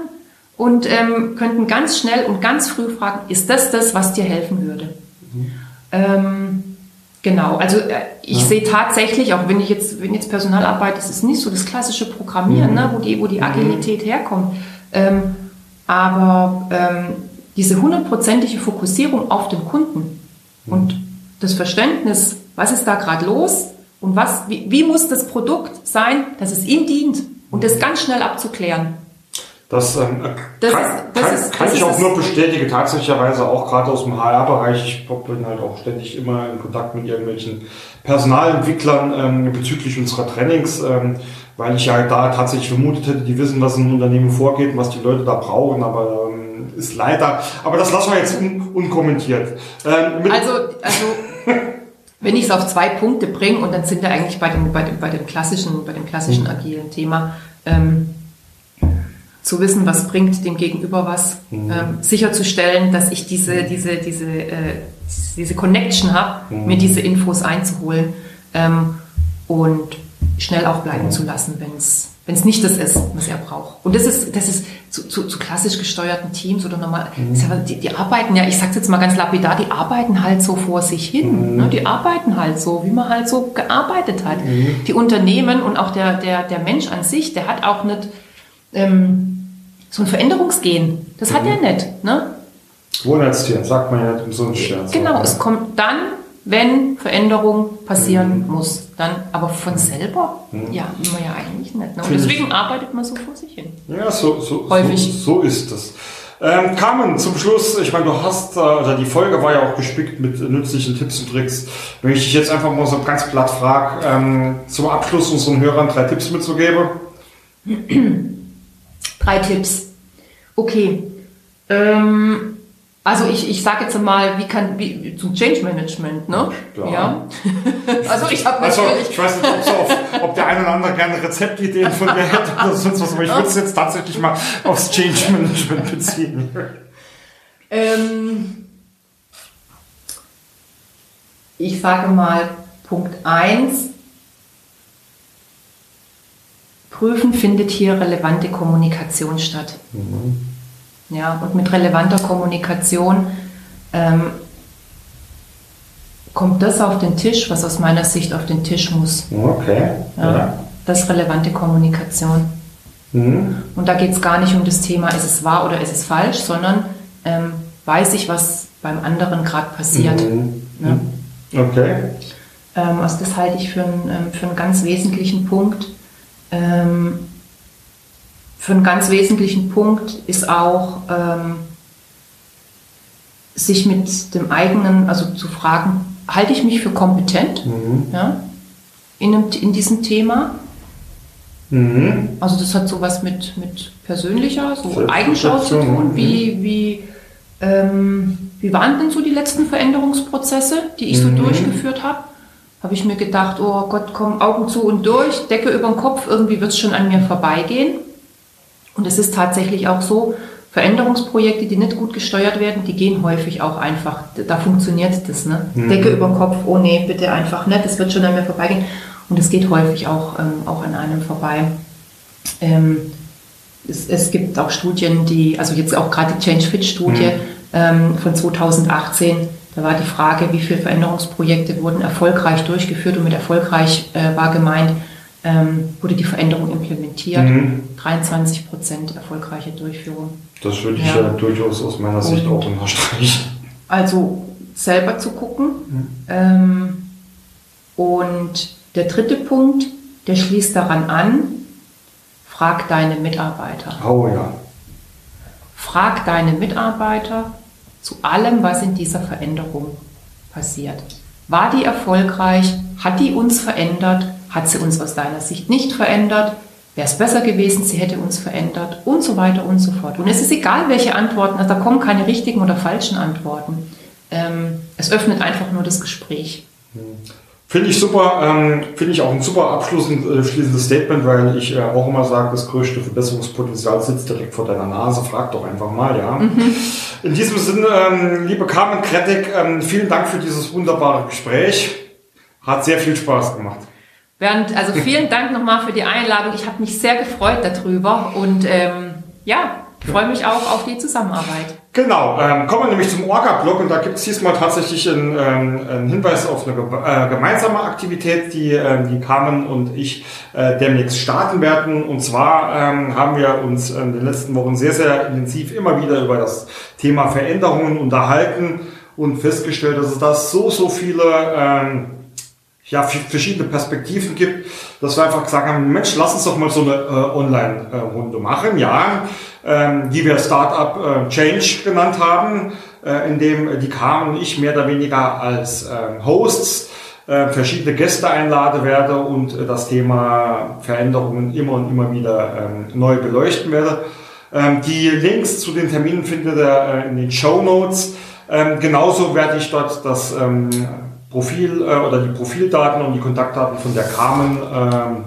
Und ähm, könnten ganz schnell und ganz früh fragen, ist das das, was dir helfen würde? Mhm. Ähm, genau, also äh, ich ja. sehe tatsächlich, auch wenn ich jetzt, wenn jetzt Personal arbeite, das ist nicht so das klassische Programmieren, mhm. ne, wo, die, wo die mhm. Agilität herkommt. Ähm, aber ähm, diese hundertprozentige Fokussierung auf den Kunden und das Verständnis, was ist da gerade los und was, wie, wie muss das Produkt sein, dass es ihm dient und das ganz schnell abzuklären. Das, ähm, das, kann, ist, das kann, ist, kann ich auch nur bestätigen, tatsächlicherweise auch gerade aus dem HR-Bereich. Ich bin halt auch ständig immer in Kontakt mit irgendwelchen Personalentwicklern ähm, bezüglich unserer Trainings, ähm, weil ich ja da tatsächlich vermutet hätte, die wissen, was im Unternehmen vorgeht und was die Leute da brauchen, aber ähm, ist leider, aber das lassen wir jetzt un unkommentiert. Ähm, also, also [LAUGHS] wenn ich es auf zwei Punkte bringe und dann sind wir eigentlich bei dem, bei dem, bei dem klassischen, bei dem klassischen mhm. agilen Thema, ähm, zu wissen, was bringt dem Gegenüber was, mhm. ähm, sicherzustellen, dass ich diese, diese, diese, äh, diese Connection habe, mhm. mir diese Infos einzuholen ähm, und schnell auch bleiben zu lassen, wenn es wenn es nicht das ist, was er braucht. Und das ist, das ist zu, zu, zu klassisch gesteuerten Teams oder normal, mhm. die, die, arbeiten ja, ich sag's jetzt mal ganz lapidar, die arbeiten halt so vor sich hin. Mhm. Ne? Die arbeiten halt so, wie man halt so gearbeitet hat. Mhm. Die Unternehmen und auch der, der, der Mensch an sich, der hat auch nicht ähm, so ein Veränderungsgehen. Das hat er mhm. nicht. Ne? Gewohnheitstier, sagt man ja nicht umsonst. Genau, es kommt dann, wenn Veränderung passieren mhm. muss. Dann aber von selber, mhm. ja, immer ja eigentlich nicht. Ne? Und deswegen arbeitet man so vor sich hin. Ja, so, so, Häufig. so, so ist es. Ähm, Carmen, zum Schluss, ich meine, du hast, äh, also die Folge war ja auch gespickt mit nützlichen Tipps und Tricks. Wenn ich dich jetzt einfach mal so ganz platt frage, ähm, zum Abschluss unseren Hörern drei Tipps mitzugeben. [CLEARS THROAT] drei Tipps. Okay. Ähm, also ich, ich sage jetzt mal, wie kann wie, zum Change Management, ne? Klar. Ja. [LAUGHS] also ich habe also, ich weiß nicht, ob, so auf, ob der eine oder andere gerne Rezeptideen von dir hätte oder sonst was, aber ich würde es jetzt tatsächlich mal aufs Change Management beziehen. Ähm, ich sage mal Punkt 1. Prüfen findet hier relevante Kommunikation statt. Mhm. Ja, und mit relevanter Kommunikation ähm, kommt das auf den Tisch, was aus meiner Sicht auf den Tisch muss. Okay. Ja, ja. Das ist relevante Kommunikation. Mhm. Und da geht es gar nicht um das Thema, ist es wahr oder ist es falsch, sondern ähm, weiß ich, was beim anderen gerade passiert. Mhm. Ja? Okay. Ähm, also das halte ich für, ein, ähm, für einen ganz wesentlichen Punkt. Ähm, für einen ganz wesentlichen Punkt ist auch, ähm, sich mit dem eigenen, also zu fragen, halte ich mich für kompetent mhm. ja, in, einem, in diesem Thema? Mhm. Also das hat sowas mit, mit persönlicher, so Eigenschau zu tun. Wie, mhm. wie, ähm, wie waren denn so die letzten Veränderungsprozesse, die ich so mhm. durchgeführt habe? Habe ich mir gedacht, oh Gott, komm, Augen zu und durch, Decke über den Kopf, irgendwie wird es schon an mir vorbeigehen. Und es ist tatsächlich auch so, Veränderungsprojekte, die nicht gut gesteuert werden, die gehen häufig auch einfach, da funktioniert das. Ne? Mhm. Decke über den Kopf, oh nee, bitte einfach nicht, das wird schon an mir vorbeigehen. Und es geht häufig auch, ähm, auch an einem vorbei. Ähm, es, es, gibt auch Studien, die, also jetzt auch gerade die Change Fit Studie mhm. ähm, von 2018, da war die Frage, wie viele Veränderungsprojekte wurden erfolgreich durchgeführt und mit erfolgreich äh, war gemeint, ähm, wurde die Veränderung implementiert. Mhm. 23 Prozent erfolgreiche Durchführung. Das würde ich ja, ja durchaus aus meiner Sicht auch unterstreichen. Also selber zu gucken. Mhm. Ähm, und der dritte Punkt, der schließt daran an, frag deine Mitarbeiter. Oh ja. Frag deine Mitarbeiter zu allem, was in dieser Veränderung passiert. War die erfolgreich? Hat die uns verändert? Hat sie uns aus deiner Sicht nicht verändert? Wäre es besser gewesen, sie hätte uns verändert? Und so weiter und so fort. Und es ist egal, welche Antworten, also da kommen keine richtigen oder falschen Antworten. Ähm, es öffnet einfach nur das Gespräch. Hm. Finde ich super, ähm, finde ich auch ein super abschließendes äh, Statement, weil ich äh, auch immer sage, das größte Verbesserungspotenzial sitzt direkt vor deiner Nase. Frag doch einfach mal, ja. Mhm. In diesem Sinne, ähm, liebe Carmen Krettig, ähm, vielen Dank für dieses wunderbare Gespräch. Hat sehr viel Spaß gemacht. Bernd, also vielen [LAUGHS] Dank nochmal für die Einladung. Ich habe mich sehr gefreut darüber und ähm, ja, freue mich auch auf die Zusammenarbeit. Genau, ähm, kommen wir nämlich zum Orga-Blog und da gibt es diesmal tatsächlich einen, ähm, einen Hinweis auf eine äh, gemeinsame Aktivität, die ähm, die Carmen und ich äh, demnächst starten werden. Und zwar ähm, haben wir uns in den letzten Wochen sehr, sehr intensiv immer wieder über das Thema Veränderungen unterhalten und festgestellt, dass es da so, so viele ähm, ja, verschiedene Perspektiven gibt, dass wir einfach gesagt haben, Mensch, lass uns doch mal so eine äh, Online-Runde machen, ja, ähm, die wir Startup äh, Change genannt haben, äh, in dem die Carmen und ich mehr oder weniger als äh, Hosts äh, verschiedene Gäste einlade werde und äh, das Thema Veränderungen immer und immer wieder ähm, neu beleuchten werde. Ähm, die Links zu den Terminen findet ihr äh, in den Show Notes. Ähm, genauso werde ich dort das ähm, Profil äh, oder die Profildaten und die Kontaktdaten von der Carmen ähm,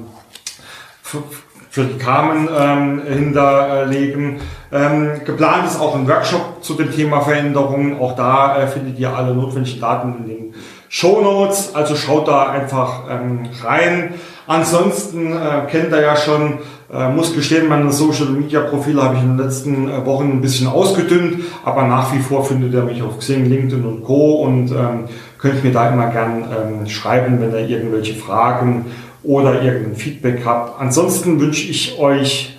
für die Carmen ähm, hinterlegen. Ähm, geplant ist auch ein Workshop zu dem Thema Veränderungen. Auch da äh, findet ihr alle notwendigen Daten in den Show Notes. Also schaut da einfach ähm, rein. Ansonsten äh, kennt ihr ja schon, äh, muss gestehen, meine Social Media Profile habe ich in den letzten äh, Wochen ein bisschen ausgedünnt, aber nach wie vor findet ihr mich auf Xing, LinkedIn und Co. und ähm, könnt mir da immer gern ähm, schreiben, wenn ihr irgendwelche Fragen oder irgendein Feedback habt. Ansonsten wünsche ich euch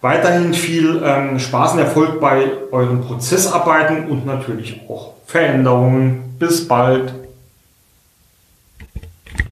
weiterhin viel ähm, Spaß und Erfolg bei euren Prozessarbeiten und natürlich auch Veränderungen. Bis bald.